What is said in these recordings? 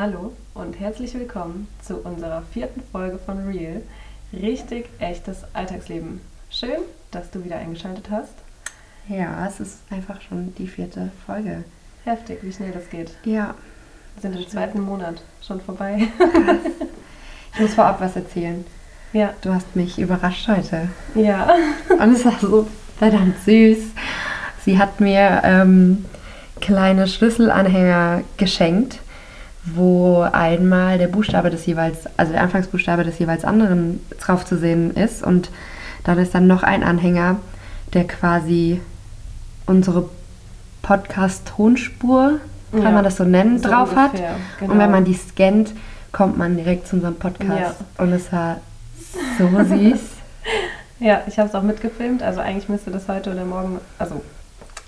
Hallo und herzlich willkommen zu unserer vierten Folge von Real. Richtig echtes Alltagsleben. Schön, dass du wieder eingeschaltet hast. Ja, es ist einfach schon die vierte Folge. Heftig, wie schnell das geht. Ja. Wir sind im zweiten Monat schon vorbei. Ich muss vorab was erzählen. Ja. Du hast mich überrascht heute. Ja. Und es war so verdammt süß. Sie hat mir ähm, kleine Schlüsselanhänger geschenkt, wo einmal der Buchstabe des jeweils, also der Anfangsbuchstabe des jeweils anderen drauf zu sehen ist. Und dann ist dann noch ein Anhänger, der quasi unsere Podcast-Tonspur, kann Ja, man das so nennen, so drauf ungefähr, hat. genau. Und wenn man die scannt, kommt man direkt zu unserem Podcast. Ja. Und es war so süß. Ja, ich habe es auch mitgefilmt. Also eigentlich müsste das heute oder morgen, also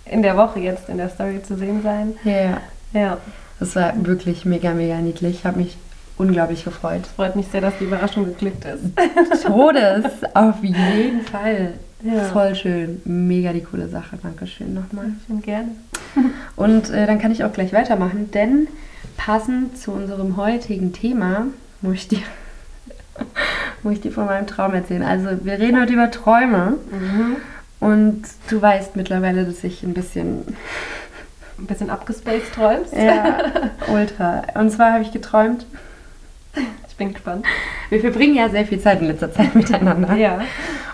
in der Woche jetzt in der Story zu sehen sein. Ja. Ja, Es war wirklich mega, mega niedlich. Ich habe mich unglaublich gefreut. freut mich sehr, dass die Überraschung geglückt ist. Todes, auf jeden Fall. Ja. Voll schön. Mega die coole Sache. Dankeschön nochmal. Schön gerne. Und äh, dann kann ich auch gleich weitermachen, denn passend zu unserem heutigen Thema muss ich dir, muss ich dir von meinem Traum erzählen. Also wir reden heute über Träume Mhm. und du weißt mittlerweile, dass ich ein bisschen Ein bisschen abgespaced träumst. ja, ultra. Und zwar habe ich geträumt, Ich bin gespannt. wir verbringen ja sehr viel Zeit in letzter Zeit miteinander. Ja.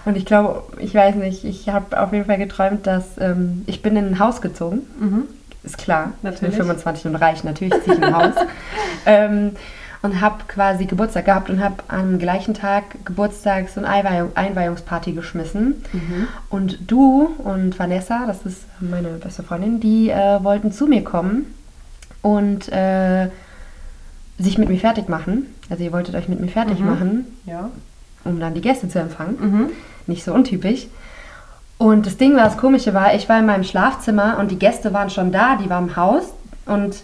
Und ich glaube, ich weiß nicht, ich habe auf jeden Fall geträumt, dass ähm, ich bin in ein Haus gezogen. Mhm. Ist klar, Natürlich. ich bin 25 und reich, natürlich ziehe ich ein Haus. ähm, und habe quasi Geburtstag gehabt und habe am gleichen Tag Geburtstags- und Einweihung, Einweihungsparty geschmissen. Mhm. Und du und Vanessa, das ist meine beste Freundin, die äh, wollten zu mir kommen und äh, sich mit mir fertig machen. Also ihr wolltet euch mit mir fertig Mhm. machen, Ja. um dann die Gäste zu empfangen Mhm. nicht so untypisch. Und das Ding war, das Komische war, ich war in meinem Schlafzimmer und die Gäste waren schon da, die waren im Haus und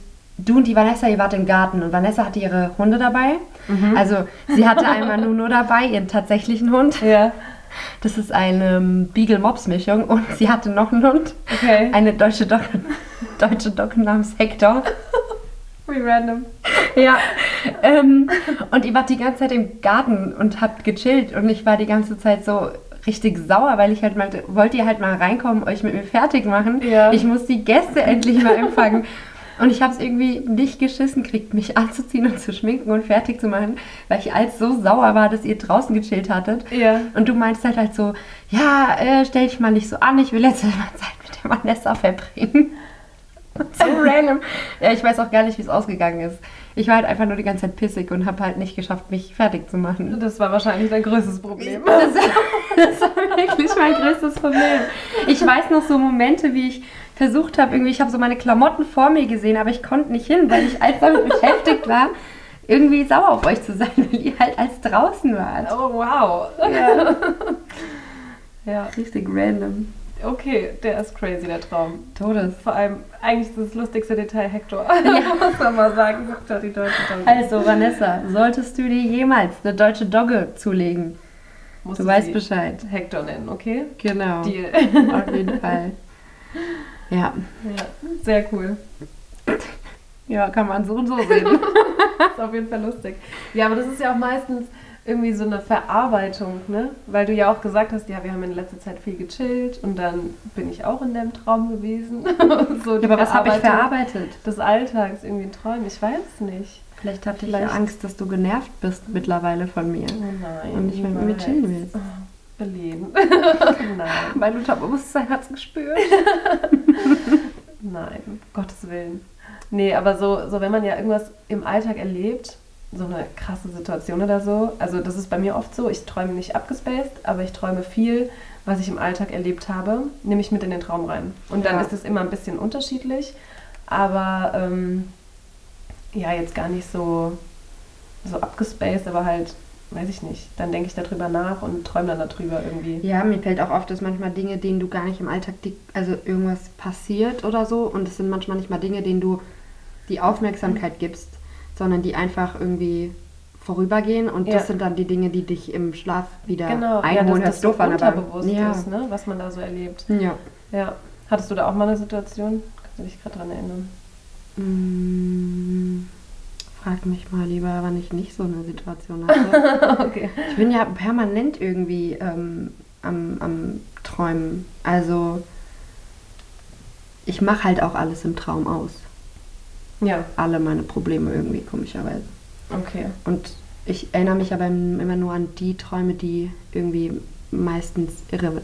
du und die Vanessa, ihr wart im Garten und Vanessa hatte ihre Hunde dabei. Mhm. Also sie hatte einmal Nuno dabei, ihren tatsächlichen Hund. Ja. Das ist eine ähm, Beagle-Mops-Mischung und sie hatte noch einen Hund, Okay. eine deutsche Dogge, deutsche Dogge namens Hector. Wie random. Ja, ähm, und ihr wart die ganze Zeit im Garten und habt gechillt und ich war die ganze Zeit so richtig sauer, weil ich halt meinte, wollt ihr halt mal reinkommen, euch mit mir fertig machen? Ja. Ich muss die Gäste endlich mal empfangen. Und ich habe es irgendwie nicht geschissen kriegt, mich anzuziehen und zu schminken und fertig zu machen, weil ich als so sauer war, dass ihr draußen gechillt hattet. Ja. Und du meinst halt halt so, ja, äh, stell dich mal nicht so an, ich will jetzt mal Zeit mit der Vanessa verbringen. so random. Ja, ich weiß auch gar nicht, wie es ausgegangen ist. Ich war halt einfach nur die ganze Zeit pissig und habe halt nicht geschafft, mich fertig zu machen. Das war wahrscheinlich dein größtes Problem. Das, das war wirklich mein größtes Problem. Ich weiß noch so Momente, wie ich versucht habe, irgendwie, ich habe so meine Klamotten vor mir gesehen, aber ich konnte nicht hin, weil ich als damit beschäftigt war, irgendwie sauer auf euch zu sein, weil ihr halt als draußen wart. Oh, wow. Ja, Ja. richtig random. Okay, der ist crazy, der Traum. Todes. Vor allem, eigentlich ist das lustigste Detail Hector. Muss man mal sagen. Hector, die deutsche Dogge. Also, Vanessa, solltest du dir jemals eine deutsche Dogge zulegen? Musst Du weißt sie Bescheid. Hector nennen, okay? Genau. Deal. Auf jeden Fall. Ja. Ja, sehr cool. Ja, kann man so und so sehen. ist auf jeden Fall lustig. Ja, aber das ist ja auch meistens irgendwie so eine Verarbeitung, ne? Weil du ja auch gesagt hast, ja, wir haben in letzter Zeit viel gechillt und dann bin ich auch in deinem Traum gewesen. so die aber was habe ich verarbeitet? Des Alltags, irgendwie in Träumen, ich weiß es nicht. Vielleicht hatte ich Vielleicht- ja Angst, dass du genervt bist mittlerweile von mir. Oh nein. Und nicht mehr mit mir chillen willst. Oh, Berlin. nein, Mein Unterbewusstsein hat es gespürt. nein, um Gottes Willen. Nee, aber so, so wenn man ja irgendwas im Alltag erlebt, so eine krasse Situation oder so, also das ist bei mir oft so, ich träume nicht abgespaced, aber ich träume viel, was ich im Alltag erlebt habe, nehme ich mit in den Traum rein. Und dann Ja. ist es immer ein bisschen unterschiedlich, aber ähm, ja, jetzt gar nicht so, so abgespaced, aber halt, weiß ich nicht, dann denke ich darüber nach und träume dann darüber irgendwie. Ja, mir fällt auch auf, dass manchmal Dinge, denen du gar nicht im Alltag, also irgendwas passiert oder so, und es sind manchmal nicht mal Dinge, denen du die Aufmerksamkeit gibst, sondern die einfach irgendwie vorübergehen und Ja. das sind dann die Dinge, die dich im Schlaf wieder Genau, ja, einholen. dass Hört das so doof unterbewusst ja. ist, ne? was man da so erlebt. Ja. Ja. Hattest du da auch mal eine Situation? Kannst du dich gerade dran erinnern? Mm, Frag mich mal lieber, wann ich nicht so eine Situation hatte. okay. Ich bin ja permanent irgendwie ähm, am, am Träumen. Also ich mache halt auch alles im Traum aus. Ja, Alle meine Probleme irgendwie, komischerweise. okay. Und ich erinnere mich aber immer nur an die Träume, die irgendwie meistens irre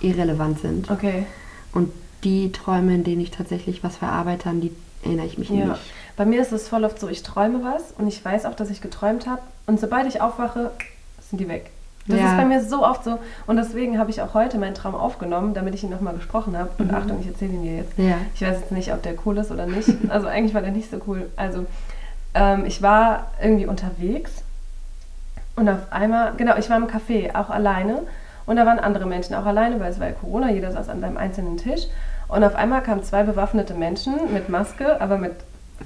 irrelevant sind. Okay. Und die Träume, in denen ich tatsächlich was verarbeite, an die erinnere ich mich Ja. nicht. Bei mir ist es voll oft so, ich träume was und ich weiß auch, dass ich geträumt habe. Und sobald ich aufwache, sind die weg. Das Ja. ist bei mir so oft so. Und deswegen habe ich auch heute meinen Traum aufgenommen, damit ich ihn nochmal gesprochen habe. Und Mhm. Achtung, ich erzähle ihn dir jetzt. Ja. Ich weiß jetzt nicht, ob der cool ist oder nicht. Also eigentlich war der nicht so cool. Also ähm, ich war irgendwie unterwegs und auf einmal, genau, ich war im Café, auch alleine. Und da waren andere Menschen auch alleine, weil es war ja Corona, jeder saß an seinem einzelnen Tisch. Und auf einmal kamen zwei bewaffnete Menschen mit Maske, aber mit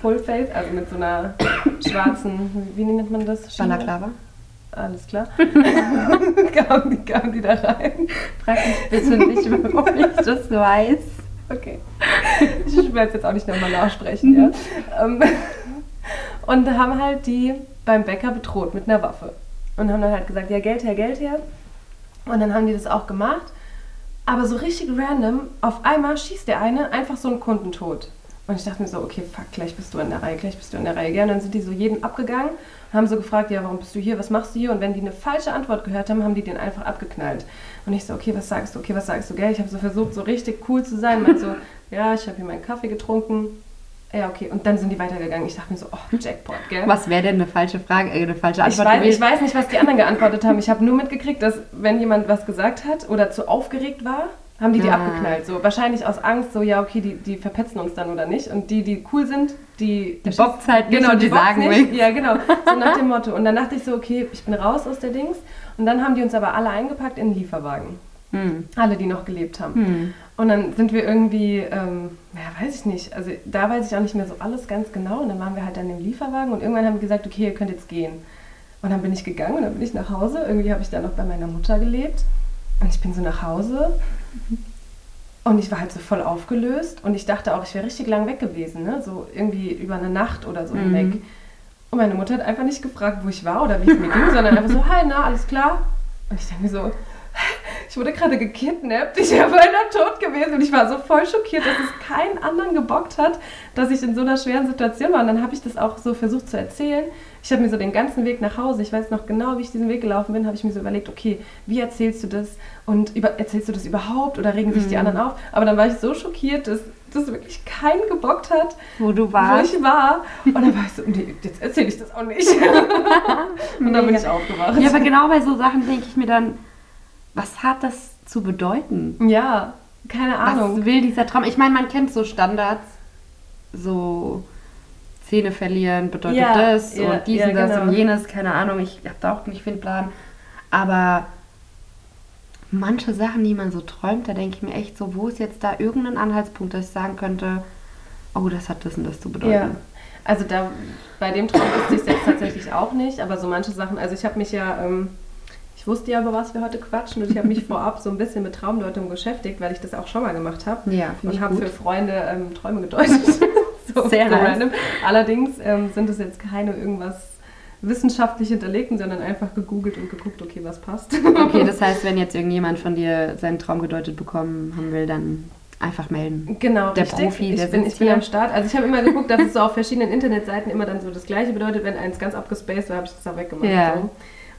Fullface, also mit so einer schwarzen, wie nennt man das? Schiene? Balaklava? Alles klar. kamen, die, kamen die da rein. Frag mich bitte nicht, warum ich das weiß. Okay. Ich werde es jetzt auch nicht nochmal nachsprechen, ja. Ähm, Und haben halt die beim Bäcker bedroht mit einer Waffe. Und haben dann halt gesagt, ja, Geld her, Geld her. Und dann haben die das auch gemacht. Aber so richtig random, auf einmal schießt der eine einfach so einen Kunden tot. Und ich dachte mir so, okay, fuck, gleich bist du in der Reihe, gleich bist du in der Reihe. Ja, und dann sind die so jeden abgegangen und haben so gefragt, ja, warum bist du hier, was machst du hier? Und wenn die eine falsche Antwort gehört haben, haben die den einfach abgeknallt. Und ich so, okay, was sagst du, okay, was sagst du, gell? Ich habe so versucht, so richtig cool zu sein. Meint so, ja, ich habe hier meinen Kaffee getrunken. Ja, okay. Und dann sind die weitergegangen. Ich dachte mir so, oh, Jackpot, gell? Was wäre denn eine falsche Frage, äh, eine falsche Ich Antwort weiß, ich weiß nicht, was die anderen geantwortet haben. Ich habe nur mitgekriegt, dass wenn jemand was gesagt hat oder zu aufgeregt war, haben die die Ah. abgeknallt. So wahrscheinlich aus Angst, so ja okay, die, die verpetzen uns dann oder nicht. Und die, die cool sind, die Die bockt's halt nicht genau, die bockt's sagen nicht. Ja, genau. So nach dem Motto. Und dann dachte ich so, okay, ich bin raus aus der Dings. Und dann haben die uns aber alle eingepackt in einen Lieferwagen. Hm. Alle, die noch gelebt haben. Hm. Und dann sind wir irgendwie, ähm, ja, weiß ich nicht, also da weiß ich auch nicht mehr so alles ganz genau. Und dann waren wir halt an dem Lieferwagen und irgendwann haben wir gesagt, okay, ihr könnt jetzt gehen. Und dann bin ich gegangen und dann bin ich nach Hause. Irgendwie habe ich da noch bei meiner Mutter gelebt. Und ich bin so nach Hause und ich war halt so voll aufgelöst. Und ich dachte auch, ich wäre richtig lang weg gewesen, ne? so irgendwie über eine Nacht oder so Mhm. hinweg. Und meine Mutter hat einfach nicht gefragt, wo ich war oder wie es mir ging, sondern einfach so, hi, na, alles klar? Und ich denke mir so, ich wurde gerade gekidnappt, ich wäre beinahe tot gewesen und ich war so voll schockiert, dass es keinen anderen gebockt hat, dass ich in so einer schweren Situation war. Und dann habe ich das auch so versucht zu erzählen. Ich habe mir so den ganzen Weg nach Hause, ich weiß noch genau, wie ich diesen Weg gelaufen bin, habe ich mir so überlegt, okay, wie erzählst du das und über, erzählst du das überhaupt oder regen sich die Mhm. anderen auf? Aber dann war ich so schockiert, dass das wirklich keinen gebockt hat, Wo du wo warst. ich war. Und dann war ich so, nee, jetzt erzähle ich das auch nicht. und dann bin ich aufgewacht. Ja, aber genau bei so Sachen denke ich mir dann, was hat das zu bedeuten? Ja, keine Ahnung. Was will dieser Traum? Ich meine, man kennt so Standards, so Zähne verlieren bedeutet Ja, das ja, und dies ja, und das genau. und jenes, keine Ahnung, ich habe da auch nicht viel Plan. Aber manche Sachen, die man so träumt, da denke ich mir echt so, wo ist jetzt da irgendein Anhaltspunkt, dass ich sagen könnte, oh, das hat das und das zu bedeuten. Ja, also da bei dem Traum wusste ich es jetzt tatsächlich auch nicht, aber so manche Sachen, also ich habe mich ja, ähm, ich wusste ja, über was wir heute quatschen und ich habe mich vorab so ein bisschen mit Traumdeutung beschäftigt, weil ich das auch schon mal gemacht habe Ja, und ich habe für Freunde ähm, Träume gedeutet. so, Sehr random. Allerdings ähm, sind es jetzt keine irgendwas wissenschaftlich hinterlegten, sondern einfach gegoogelt und geguckt, okay, was passt. Okay, das heißt, wenn jetzt irgendjemand von dir seinen Traum gedeutet bekommen haben will, dann einfach melden. Genau, Der richtig. Profi, der ich bin, ich bin hier. am Start. Also ich habe immer geguckt, dass es so auf verschiedenen Internetseiten immer dann so das Gleiche bedeutet. Wenn eins ganz abgespaced war, habe ich das auch weggemacht. Ja. So.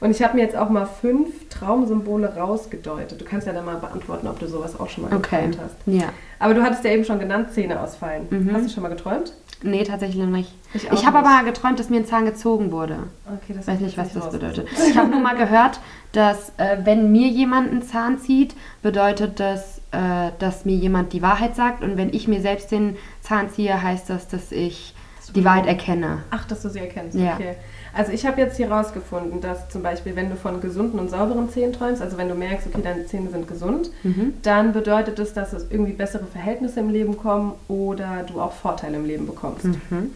Und ich habe mir jetzt auch mal fünf Traumsymbole rausgedeutet. Du kannst ja dann mal beantworten, ob du sowas auch schon mal Okay. geträumt hast. Ja. Aber du hattest ja eben schon genannt, Zähne ausfallen. Mhm. Hast du schon mal geträumt? Nee, tatsächlich noch nicht. Ich Ich, habe aber geträumt, dass mir ein Zahn gezogen wurde. Okay, das Ich weiß nicht, was das bedeutet. Ich habe nur mal gehört, dass äh, wenn mir jemand einen Zahn zieht, bedeutet das, äh, dass mir jemand die Wahrheit sagt. Und wenn ich mir selbst den Zahn ziehe, heißt das, dass ich die Wahrheit erkenne. Ach, dass du sie erkennst. Ja. Okay. Also ich habe jetzt hier rausgefunden, dass zum Beispiel, wenn du von gesunden und sauberen Zähnen träumst, also wenn du merkst, okay, deine Zähne sind gesund, Mhm. dann bedeutet es, dass es irgendwie bessere Verhältnisse im Leben kommen oder du auch Vorteile im Leben bekommst. Mhm.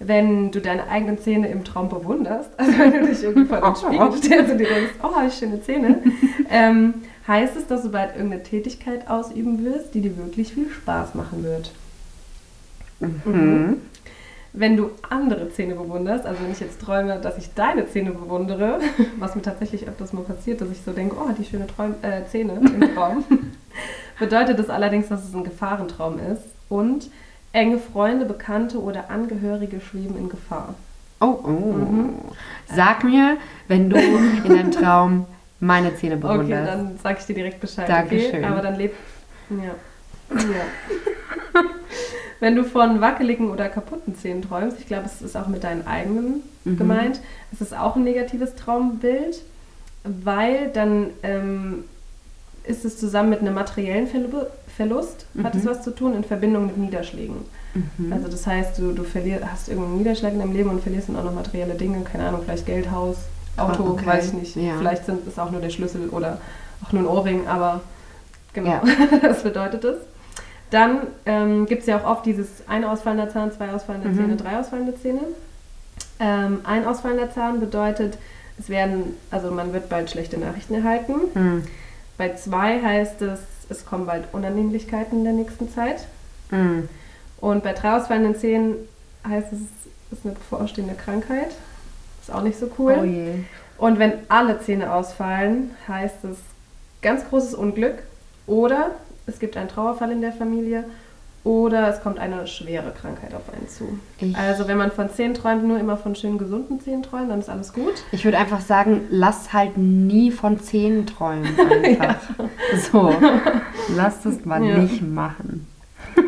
Wenn du deine eigenen Zähne im Traum bewunderst, also wenn du dich irgendwie vor den Spiegel stellst und dir denkst, oh, habe ich schöne Zähne, ähm, heißt es, dass du bald irgendeine Tätigkeit ausüben wirst, die dir wirklich viel Spaß machen wird. Mhm. Wenn du andere Zähne bewunderst, also wenn ich jetzt träume, dass ich deine Zähne bewundere, was mir tatsächlich öfters mal passiert, dass ich so denke, oh, die schöne Träum äh, Zähne im Traum, bedeutet das allerdings, dass es ein Gefahrentraum ist und enge Freunde, Bekannte oder Angehörige schweben in Gefahr. Oh, oh. Sag mir, wenn du in deinem Traum meine Zähne bewunderst. Okay, dann sag ich dir direkt Bescheid. Dankeschön. Okay? Aber dann lebt. Ja. ja. Wenn du von wackeligen oder kaputten Zähnen träumst, ich glaube, es ist auch mit deinen eigenen Mhm. gemeint, es ist auch ein negatives Traumbild, weil dann ähm, ist es zusammen mit einem materiellen Verlu- Verlust, hat es Mhm. was zu tun in Verbindung mit Niederschlägen. Mhm. Also das heißt, du, du verlier, hast irgendeinen Niederschlag in deinem Leben und verlierst dann auch noch materielle Dinge, keine Ahnung, vielleicht Geld, Haus, Auto, Ah, okay. weiß ich nicht. Ja. Vielleicht sind es auch nur der Schlüssel oder auch nur ein Ohrring, aber genau, Ja. das bedeutet es. Dann ähm, gibt es ja auch oft dieses ein ausfallender Zahn, zwei ausfallende Mhm. Zähne, drei ausfallende Zähne. Ähm, ein ausfallender Zahn bedeutet, es werden, also man wird bald schlechte Nachrichten erhalten. Mhm. Bei zwei heißt es, es kommen bald Unannehmlichkeiten in der nächsten Zeit. Mhm. Und bei drei ausfallenden Zähnen heißt es, es ist eine bevorstehende Krankheit. Ist auch nicht so cool. Oh je. Und wenn alle Zähne ausfallen, heißt es ganz großes Unglück. Oder es gibt einen Trauerfall in der Familie. Oder es kommt eine schwere Krankheit auf einen zu. Ich- Also wenn man von Zähnen träumt, nur immer von schönen gesunden Zähnen träumen, dann ist alles gut. Ich würde einfach sagen, lass halt nie von Zähnen träumen. Einfach. So. Lass das mal Ja. nicht machen.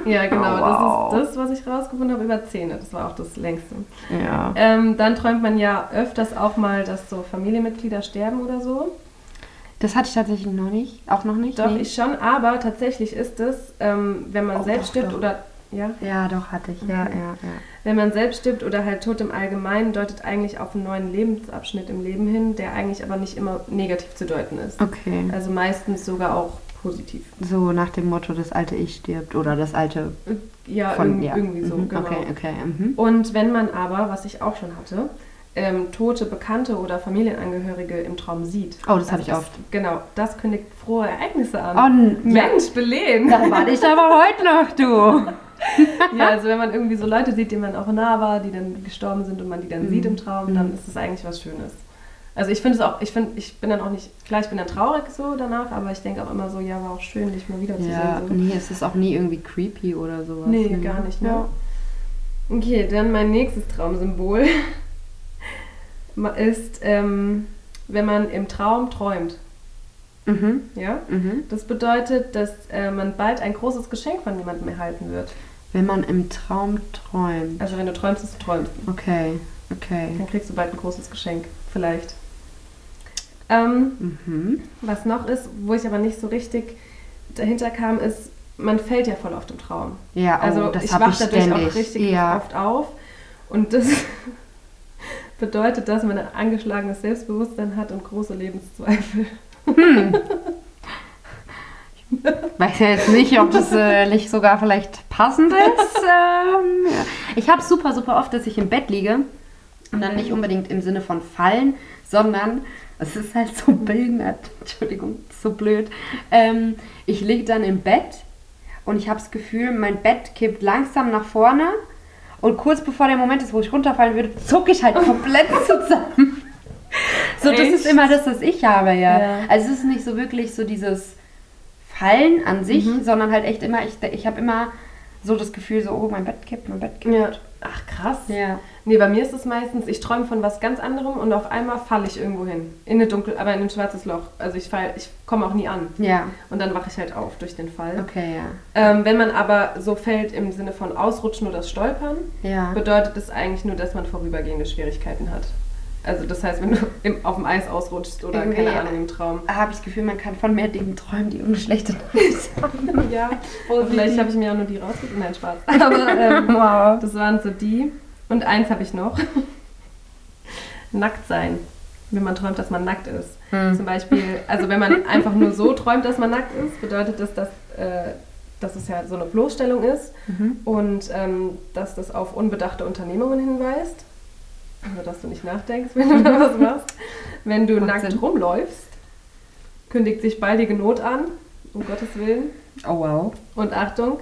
Ja, genau. Oh, wow. Das ist das, was ich rausgefunden habe über Zähne. Das war auch das längste. Ja. Ähm, dann träumt man ja öfters auch mal, dass so Familienmitglieder sterben oder so. Das hatte ich tatsächlich noch nicht. Auch noch nicht? Doch, Nee. ich schon, aber tatsächlich ist es, ähm, wenn man Oh, selbst doch, stirbt doch. oder ja, Ja, doch, hatte ich. Ja, Okay. ja, ja. wenn man selbst stirbt oder halt Tod im Allgemeinen, deutet eigentlich auf einen neuen Lebensabschnitt im Leben hin, der eigentlich aber nicht immer negativ zu deuten ist. Okay. Also meistens sogar auch positiv. So nach dem Motto, das alte Ich stirbt oder das alte Ja, von irg- ja. irgendwie so, Mhm, genau. Okay, okay. Mhm. Und wenn man aber, was ich auch schon hatte, ähm, tote Bekannte oder Familienangehörige im Traum sieht. Oh, das habe ich oft. Genau, das kündigt frohe Ereignisse an. Oh, n- ja. Mensch, belehn! Da warte ich aber heute noch, du. Ja, also wenn man irgendwie so Leute sieht, denen man auch nah war, die dann gestorben sind und man die dann Mhm. sieht im Traum, dann ist das eigentlich was Schönes. Also ich finde es auch, ich finde, ich bin dann auch nicht, klar, ich bin dann traurig so danach, aber ich denke auch immer so, ja, war auch schön, dich mal wiederzusehen. Ja, so. nee, es ist auch nie irgendwie creepy oder sowas. Nee, gar nicht, ne? Ja. Okay, dann mein nächstes Traumsymbol ist, ähm, wenn man im Traum träumt. Mhm. Ja? Mhm. Das bedeutet, dass äh, man bald ein großes Geschenk von jemandem erhalten wird. Wenn man im Traum träumt. Also wenn du träumst, dass du träumst. Okay, okay. Dann kriegst du bald ein großes Geschenk. Vielleicht. Ähm, Mhm. was noch ist, wo ich aber nicht so richtig dahinter kam, ist, man fällt ja voll auf dem Traum. Ja, oh, Also das ich wache dadurch ständig. auch richtig ja. oft auf. Und das bedeutet, dass man ein angeschlagenes Selbstbewusstsein hat und große Lebenszweifel. Weiß ja jetzt nicht, ob das äh, nicht sogar vielleicht passend ist. ähm, ja. Ich habe super, super oft, dass ich im Bett liege und dann nicht unbedingt im Sinne von fallen, sondern es ist halt so behindert. Entschuldigung, so blöd. Ähm, ich liege dann im Bett und ich habe das Gefühl, mein Bett kippt langsam nach vorne und kurz bevor der Moment ist, wo ich runterfallen würde, zucke ich halt komplett zusammen. So, das ist immer das, was ich habe, ja. Ja. Also es ist nicht so wirklich so dieses Fallen an sich, Mhm. sondern halt echt immer, ich, ich habe immer so das Gefühl, so, oh, mein Bett kippt, mein Bett kippt. Ja. Ach krass. Ja. Nee, bei mir ist es meistens, ich träume von was ganz anderem und auf einmal falle ich irgendwo hin. In eine dunkel, aber in ein schwarzes Loch. Also ich fall, ich komme auch nie an. Ja, Und dann wache ich halt auf durch den Fall. okay, ja. Ähm, wenn man aber so fällt im Sinne von Ausrutschen oder Stolpern, Ja. bedeutet es eigentlich nur, dass man vorübergehende Schwierigkeiten hat. Also das heißt, wenn du im, auf dem Eis ausrutschst oder Irgendwie, keine. Ahnung im Traum. Habe ich das Gefühl, man kann von mehr Dingen träumen, die irgendwie schlechte haben. Ja, vielleicht habe ich mir auch nur die rausgesucht. Nein, Spaß. Aber ähm, Wow. das waren so die. Und eins habe ich noch. Nackt sein. Wenn man träumt, dass man nackt ist. Hm. Zum Beispiel, also wenn man einfach nur so träumt, dass man nackt ist, bedeutet das, dass, äh, dass es ja so eine Bloßstellung ist Mhm. und ähm, dass das auf unbedachte Unternehmungen hinweist. Also dass du nicht nachdenkst, wenn du da was machst. Wenn du Macht nackt Sinn. rumläufst, kündigt sich baldige Not an, um Gottes Willen. Oh, wow. Und Achtung,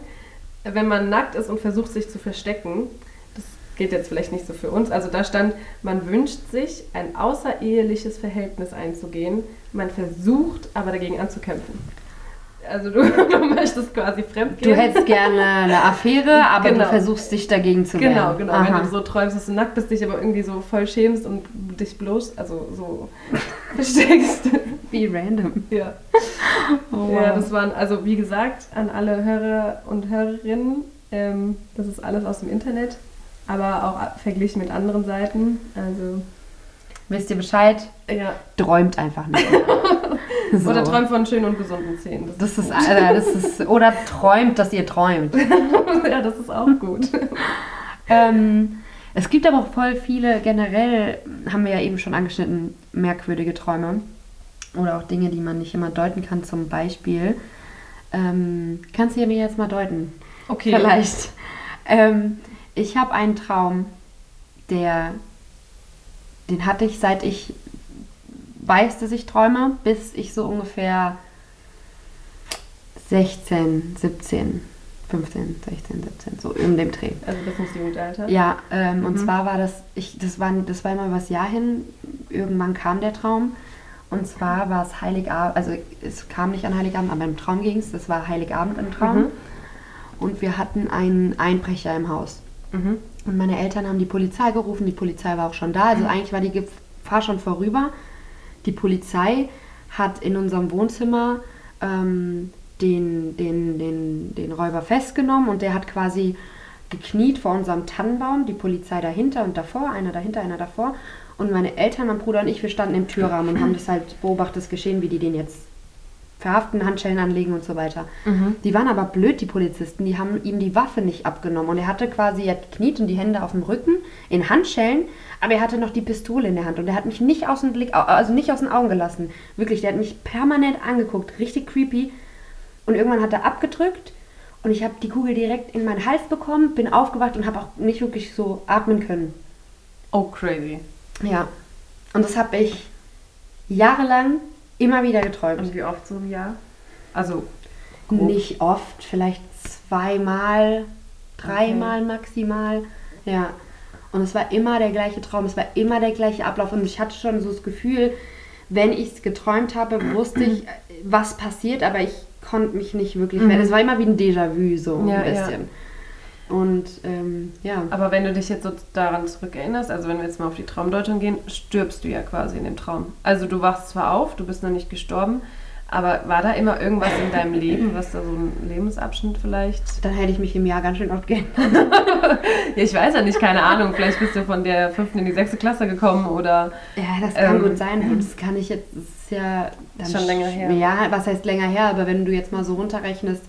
wenn man nackt ist und versucht sich zu verstecken, das geht jetzt vielleicht nicht so für uns. Also da stand, man wünscht sich, ein außereheliches Verhältnis einzugehen. Man versucht aber dagegen anzukämpfen. Also du, du möchtest quasi fremdgehen. Du hättest gerne eine Affäre, aber Genau. du versuchst dich dagegen zu wehren. Genau, genau. Aha. Wenn du so träumst, dass du nackt bist, dich aber irgendwie so voll schämst und dich bloß, also so versteckst. Wie random. ja. Oh, ja, das waren, also wie gesagt, an alle Hörer und Hörerinnen, ähm, das ist alles aus dem Internet, aber auch verglichen mit anderen Seiten. Also, Wisst ihr Bescheid? ja. Träumt einfach nicht. So. Oder träumt von schönen und gesunden Zähnen. Das ist, äh, das ist, oder träumt, dass ihr träumt. ja, das ist auch gut. Ähm, es gibt aber auch voll viele, generell haben wir ja eben schon angeschnitten, merkwürdige Träume. Oder auch Dinge, die man nicht immer deuten kann. Zum Beispiel, ähm, kannst du mir jetzt mal deuten? Okay. Vielleicht. Ähm, ich habe einen Traum, der, den hatte ich seit ich weiß, dass ich träume, bis ich so ungefähr 16, 17, 15, 16, 17, so in dem Dreh. Also das ist Jugendalter. Ja, ähm, und Mhm. zwar war das, ich, das war, das war immer übers Jahr hin, irgendwann kam der Traum. Und zwar war es Heiligabend, also es kam nicht an Heiligabend, aber im Traum ging es, das war Heiligabend im Traum. Mhm. Und wir hatten einen Einbrecher im Haus. Mhm. Und meine Eltern haben die Polizei gerufen, die Polizei war auch schon da, also eigentlich war die Gefahr schon vorüber. Die Polizei hat in unserem Wohnzimmer ähm, den, den, den, den Räuber festgenommen und der hat quasi gekniet vor unserem Tannenbaum, die Polizei dahinter und davor, einer dahinter, einer davor. Und meine Eltern, mein Bruder und ich, wir standen im Türrahmen und haben das halt beobachtet, das Geschehen, wie die den jetzt verhaften, Handschellen anlegen und so weiter. Mhm. Die waren aber blöd, die Polizisten. Die haben ihm die Waffe nicht abgenommen. Und er hatte quasi, er hat kniet und die Hände auf dem Rücken in Handschellen, aber er hatte noch die Pistole in der Hand. Und er hat mich nicht aus dem Blick, also nicht aus den Augen gelassen. Wirklich, der hat mich permanent angeguckt. Richtig creepy. Und irgendwann hat er abgedrückt und ich habe die Kugel direkt in meinen Hals bekommen, bin aufgewacht und habe auch nicht wirklich so atmen können. Oh, crazy. Ja. Und das habe ich jahrelang immer wieder geträumt. Und wie oft so im Jahr? Also, grob. Nicht oft, vielleicht zweimal, dreimal maximal. Ja. Und es war immer der gleiche Traum, es war immer der gleiche Ablauf. Und ich hatte schon so das Gefühl, wenn ich es geträumt habe, wusste ich, was passiert, aber ich konnte mich nicht wirklich. Mhm. Es war immer wie ein Déjà-vu, so Ja, ein ja. Und ähm, ja. Aber wenn du dich jetzt so daran zurückerinnerst, also wenn wir jetzt mal auf die Traumdeutung gehen, stirbst du ja quasi in dem Traum. Also du wachst zwar auf, du bist noch nicht gestorben, aber war da immer irgendwas in deinem Leben, was da so ein Lebensabschnitt vielleicht? Dann hätte ich mich im Jahr ganz schön oft geändert. Ja, ich weiß ja nicht, keine Ahnung. Vielleicht bist du von der fünften in die sechste Klasse gekommen oder Ja, das kann Ähm, gut sein. Und das kann ich jetzt, das ist ja schon länger her. Ja, was heißt länger her? Aber wenn du jetzt mal so runterrechnest,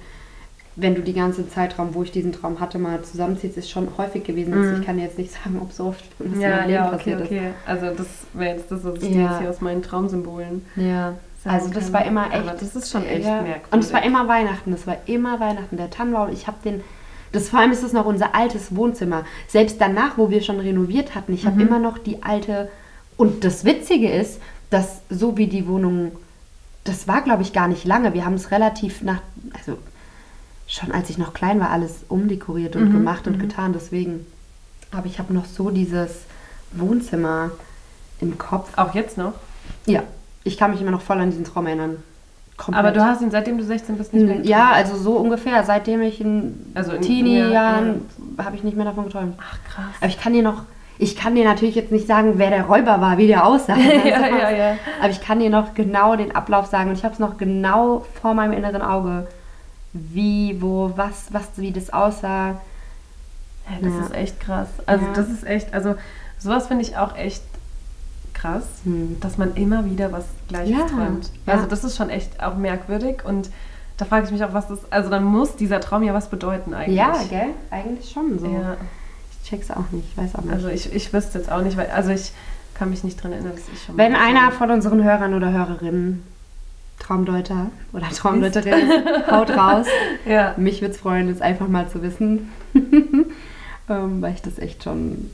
wenn du die ganze Zeitraum, wo ich diesen Traum hatte, mal zusammenziehst, ist schon häufig gewesen. Mhm. Ich kann jetzt nicht sagen, ob so oft das in ja, meinem Leben ja, okay, passiert okay. Also das wäre jetzt das, was ich Ja. jetzt hier aus meinen Traumsymbolen ist. Ja. Also das kann. war immer echt. Aber das ist schon echt ja. merkwürdig. Und es war immer Weihnachten. Es war immer Weihnachten. Der Tannenbaum. Ich habe den. Das vor allem ist das noch unser altes Wohnzimmer. Selbst danach, wo wir schon renoviert hatten, ich habe Mhm. immer noch die alte. Und das Witzige ist, dass so wie die Wohnung, das war glaube ich gar nicht lange. Wir haben es relativ nach, also schon als ich noch klein war, alles umdekoriert und Mhm, gemacht und mhm. getan. Deswegen. Aber ich habe noch so dieses Wohnzimmer im Kopf. Auch jetzt noch? Ja, ich kann mich immer noch voll an diesen Traum erinnern. Komplett. Aber du hast ihn, seitdem du 16 bist, nicht mehr Hm, Ja, also so ungefähr. Seitdem ich in, Also in- Teenie-Jahren habe ich nicht mehr davon geträumt. Ach, krass. Aber ich kann dir noch, ich kann dir natürlich jetzt nicht sagen, wer der Räuber war, wie der aussah. ja, ja, ja. Aber ich kann dir noch genau den Ablauf sagen und ich habe es noch genau vor meinem inneren Auge, wie, wo, was, was, wie das aussah. Ja, das Ja. ist echt krass. Also Ja. das ist echt, also sowas finde ich auch echt krass, Hm. dass man immer wieder was Gleiches Ja, träumt. Also das ist schon echt auch merkwürdig und da frage ich mich auch, was das, also dann muss dieser Traum ja was bedeuten eigentlich. Ja, gell? Eigentlich schon so. Ich check's auch nicht, ich weiß auch nicht. also ich, ich wüsste jetzt auch nicht, weil, also ich kann mich nicht dran erinnern, dass ich schon Wenn mal- einer von unseren Hörern oder Hörerinnen Traumdeuter oder Traumdeuterin haut raus. Ja, Mich würde es freuen, das einfach mal zu wissen. ähm, weil ich das echt schon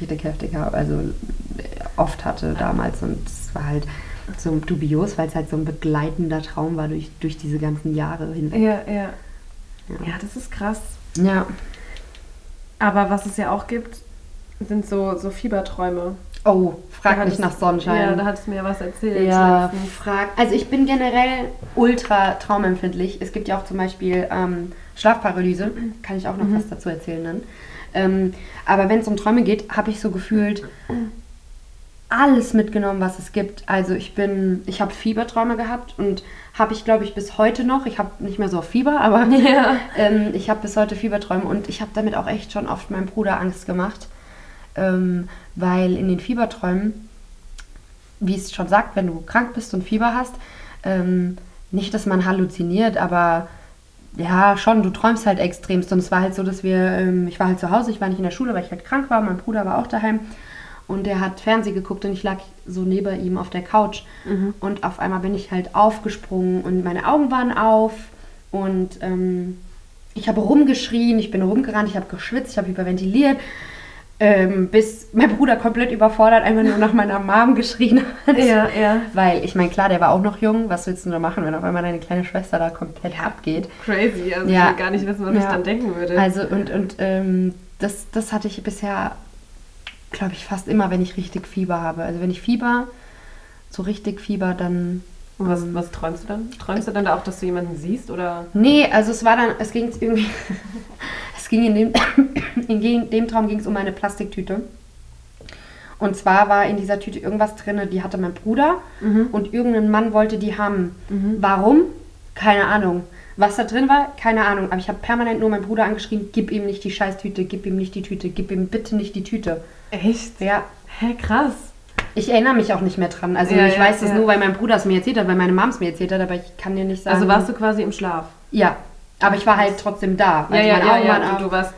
richtig heftig habe, also äh, oft hatte damals und es war halt so dubios, weil es halt so ein begleitender Traum war durch, durch diese ganzen Jahre hinweg. ja, ja. Ja, das ist krass. Ja. Aber was es ja auch gibt, sind so, so Fieberträume. Oh, frag Da mich hattest- nach Sonnenschein. Ja, da hattest du mir was erzählt. Ja, frag. Also ich bin generell ultra traumempfindlich. Es gibt ja auch zum Beispiel ähm, Schlafparalyse. Kann ich auch noch was dazu erzählen dann. Ähm, aber wenn es um Träume geht, habe ich so gefühlt alles mitgenommen, was es gibt. Also ich bin, ich habe Fieberträume gehabt und habe ich, glaube ich, bis heute noch. Ich habe nicht mehr so Fieber, aber Ja. ähm, ich habe bis heute Fieberträume und ich habe damit auch echt schon oft meinem Bruder Angst gemacht, ähm, weil in den Fieberträumen, wie es schon sagt, wenn du krank bist und Fieber hast, ähm, nicht, dass man halluziniert, aber ja, schon, du träumst halt extremst. Und es war halt so, dass wir, ähm, ich war halt zu Hause, ich war nicht in der Schule, weil ich halt krank war, mein Bruder war auch daheim. Und der hat Fernsehen geguckt und ich lag so neben ihm auf der Couch. Und auf einmal bin ich halt aufgesprungen und meine Augen waren auf. Und ähm, ich habe rumgeschrien, ich bin rumgerannt, ich habe geschwitzt, ich habe hyperventiliert. Ähm, bis mein Bruder komplett überfordert einfach nur nach meiner Mom geschrien hat. Ja, ja. Weil, ich meine, klar, der war auch noch jung. Was willst du da machen, wenn auf einmal deine kleine Schwester da komplett abgeht? Crazy. Also Ja. ich will gar nicht wissen, was ich Ja. dann denken würde. Also, und, und ähm, das, das hatte ich bisher, glaube ich, fast immer, wenn ich richtig Fieber habe. Also, wenn ich Fieber, so richtig Fieber, dann. Und was, was träumst du dann? Träumst du dann da auch, dass du jemanden siehst? Oder? Nee, also es war dann, es ging irgendwie, ging in dem, in dem Traum ging es um eine Plastiktüte. Und zwar war in dieser Tüte irgendwas drin, die hatte mein Bruder und irgendein Mann wollte die haben. Warum? Keine Ahnung. Was da drin war? Keine Ahnung. Aber ich habe permanent nur meinen Bruder angeschrien, gib ihm nicht die Scheißtüte, gib ihm nicht die Tüte, gib ihm bitte nicht die Tüte. Echt? Ja, Hä, krass. ich erinnere mich auch nicht mehr dran. Also Ja, ich ja, weiß das ja. nur, weil mein Bruder es mir erzählt hat, weil meine Mom es mir erzählt hat, aber ich kann dir nicht sagen. Also warst du quasi im Schlaf? Ja, aber ich war halt trotzdem da. Also ja, ja, ja, ja. Du, du warst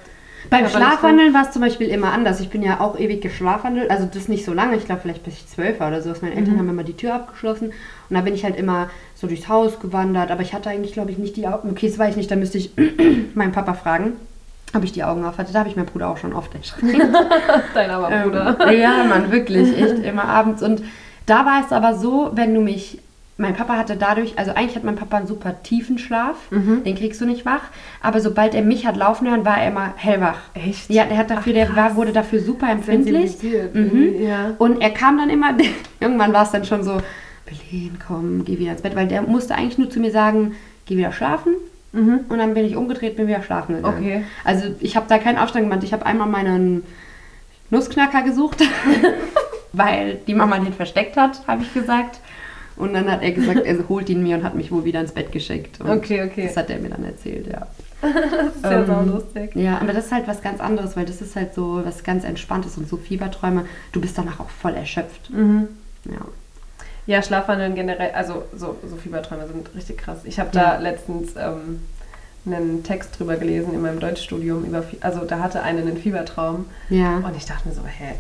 Beim Schlafwandeln war es zum Beispiel immer anders. Ich bin ja auch ewig geschlafwandelt, also das nicht so lange, ich glaube vielleicht bis ich zwölf war oder so. Meine Mhm. Eltern haben immer die Tür abgeschlossen und da bin ich halt immer so durchs Haus gewandert, aber ich hatte eigentlich, glaube ich, nicht die Augen. Okay, das weiß ich nicht, da müsste ich meinen Papa fragen, ob ich die Augen auf hatte. Da habe ich meinen Bruder auch schon oft erschreckt. dein armer Bruder. Ähm, ja, Mann, wirklich, echt immer abends. Und da war es aber so, wenn du mich. Mein Papa hatte dadurch, also eigentlich hat mein Papa einen super tiefen Schlaf, Mhm. den kriegst du nicht wach, aber sobald er mich hat laufen hören, war er immer hellwach. Echt? Ja, der hat dafür, der war, wurde dafür super empfindlich. Mhm. Ja. Und er kam dann immer, irgendwann war es dann schon so, Belen, komm, geh wieder ins Bett, weil der musste eigentlich nur zu mir sagen, geh wieder schlafen. Und dann bin ich umgedreht, bin wieder schlafen gegangen. Mhm. Okay. Also ich habe da keinen Aufstand gemacht. Ich habe einmal meinen Nussknacker gesucht, weil die Mama den versteckt hat, habe ich gesagt. Und dann hat er gesagt, er holt ihn mir und hat mich wohl wieder ins Bett geschickt. Und Okay, okay. Das hat er mir dann erzählt, ja. Das ist ja Ähm, saulustig. Ja, aber das ist halt was ganz anderes, weil das ist halt so was ganz Entspanntes und so Fieberträume. Du bist danach auch voll erschöpft. Mhm. Ja. Ja, Schlafwandeln generell, also so, so Fieberträume sind richtig krass. Ich habe Ja. da letztens ähm, einen Text drüber gelesen in meinem Deutschstudium über, also da hatte eine einen Fiebertraum Ja. und ich dachte mir so, hä,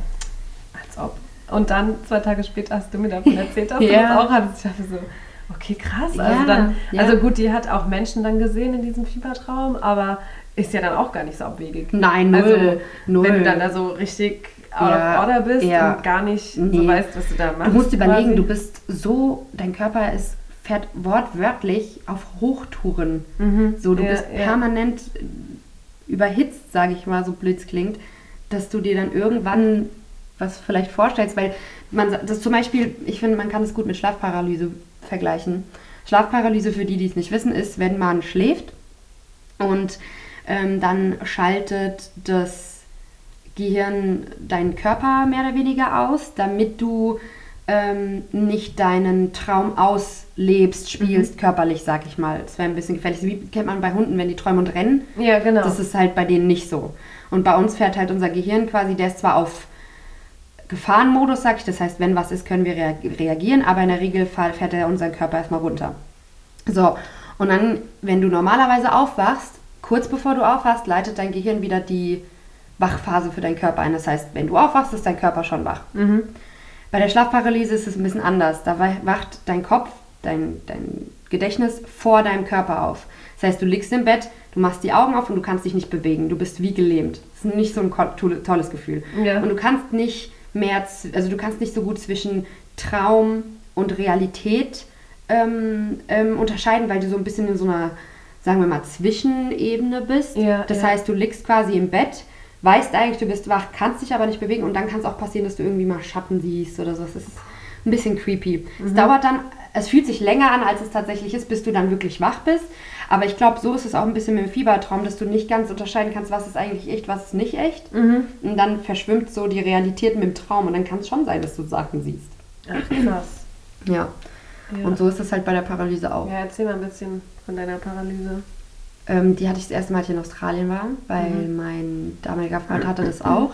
als ob. Und dann zwei Tage später hast du mir davon erzählt, dass du Ja. das auch hattest. Ich dachte so, okay, krass. Also Ja, dann, ja. also gut, die hat auch Menschen dann gesehen in diesem Fiebertraum, aber ist ja dann auch gar nicht so abwegig. Nein, null. Also, null. wenn du dann da so richtig out Ja, of order bist ja. und gar nicht so Nee. weißt, was du da machst. Du musst überlegen, quasi. du bist so, dein Körper ist, fährt wortwörtlich auf Hochtouren. Mhm. So, du Ja, bist permanent überhitzt, sage ich mal, so blöd es klingt, dass du dir dann irgendwann was vielleicht vorstellst, weil man das zum Beispiel, ich finde, man kann es gut mit Schlafparalyse vergleichen. Schlafparalyse, für die, die es nicht wissen, ist, wenn man schläft und ähm, dann schaltet das Gehirn deinen Körper mehr oder weniger aus, damit du ähm, nicht deinen Traum auslebst, spielst, körperlich, sag ich mal. Das wäre ein bisschen gefährlich. Wie kennt man bei Hunden, wenn die träumen und rennen? Ja, genau. Das ist halt bei denen nicht so. Und bei uns fährt halt unser Gehirn quasi, der ist zwar auf Gefahrenmodus, sag ich, das heißt, wenn was ist, können wir rea- reagieren, aber in der Regel fährt er unseren Körper erstmal runter. So, und dann, wenn du normalerweise aufwachst, kurz bevor du aufwachst, leitet dein Gehirn wieder die Wachphase für deinen Körper ein. Das heißt, wenn du aufwachst, ist dein Körper schon wach. mhm. Bei der Schlafparalyse ist es ein bisschen anders. Da wa- wacht dein Kopf, dein, dein Gedächtnis vor deinem Körper auf. Das heißt, du liegst im Bett, du machst die Augen auf und du kannst dich nicht bewegen. Du bist wie gelähmt. Das ist nicht so ein tolles Gefühl. Ja. Und du kannst nicht mehr, also du kannst nicht so gut zwischen Traum und Realität ähm, ähm, unterscheiden, weil du so ein bisschen in so einer, sagen wir mal, Zwischenebene bist. Ja, das ja. heißt, du liegst quasi im Bett, weißt eigentlich, du bist wach, kannst dich aber nicht bewegen und dann kann es auch passieren, dass du irgendwie mal Schatten siehst oder so. Es ist ein bisschen creepy. Es dauert dann, es fühlt sich länger an, als es tatsächlich ist, bis du dann wirklich wach bist. Aber ich glaube, so ist es auch ein bisschen mit dem Fiebertraum, dass du nicht ganz unterscheiden kannst, was ist eigentlich echt, was ist nicht echt. Mhm. Und dann verschwimmt so die Realität mit dem Traum und dann kann es schon sein, dass du Sachen siehst. Ach, krass. Ja. Ja. Und so ist es halt bei der Paralyse auch. ja, erzähl mal ein bisschen von deiner Paralyse. Ähm, die hatte ich das erste Mal, als ich in Australien war, weil mein damaliger Freund hatte das auch.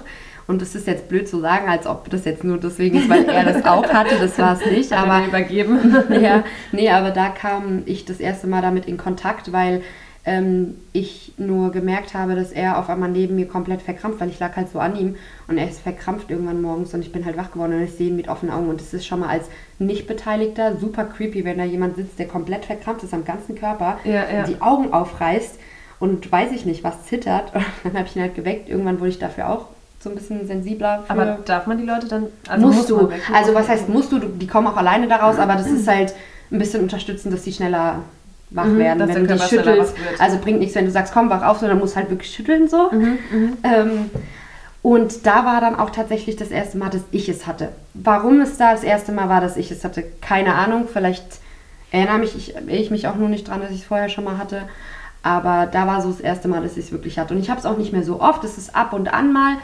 Und es ist jetzt blöd zu sagen, als ob das jetzt nur deswegen ist, weil er das auch hatte. Das war es nicht. Er Aber übergeben. ja, nee, aber da kam ich das erste Mal damit in Kontakt, weil ähm, ich nur gemerkt habe, dass er auf einmal neben mir komplett verkrampft, weil ich lag halt so an ihm und er ist verkrampft irgendwann morgens und ich bin halt wach geworden und ich sehe ihn mit offenen Augen und es ist schon mal als Nicht-Beteiligter super creepy, wenn da jemand sitzt, der komplett verkrampft ist am ganzen Körper, Ja, ja. die Augen aufreißt und weiß ich nicht, was zittert. Und dann habe ich ihn halt geweckt. Irgendwann wurde ich dafür auch so ein bisschen sensibler. Für Aber darf man die Leute dann. musst muss du. Also was heißt musst du? Die kommen auch alleine daraus, aber das ist halt ein bisschen unterstützend, dass die schneller wach Mhm, werden, wenn du die schüttelst. Also bringt nichts, wenn du sagst, komm, wach auf, sondern musst halt wirklich schütteln so. Mhm, mhm. Ähm, und da war dann auch tatsächlich das erste Mal, dass ich es hatte. Warum es da das erste Mal war, dass ich es hatte, keine Ahnung. Vielleicht erinnere mich, ich, erinnere ich mich auch nur nicht dran, dass ich es vorher schon mal hatte. Aber da war so das erste Mal, dass ich es wirklich hatte. Und ich habe es auch nicht mehr so oft. Es ist ab und an mal.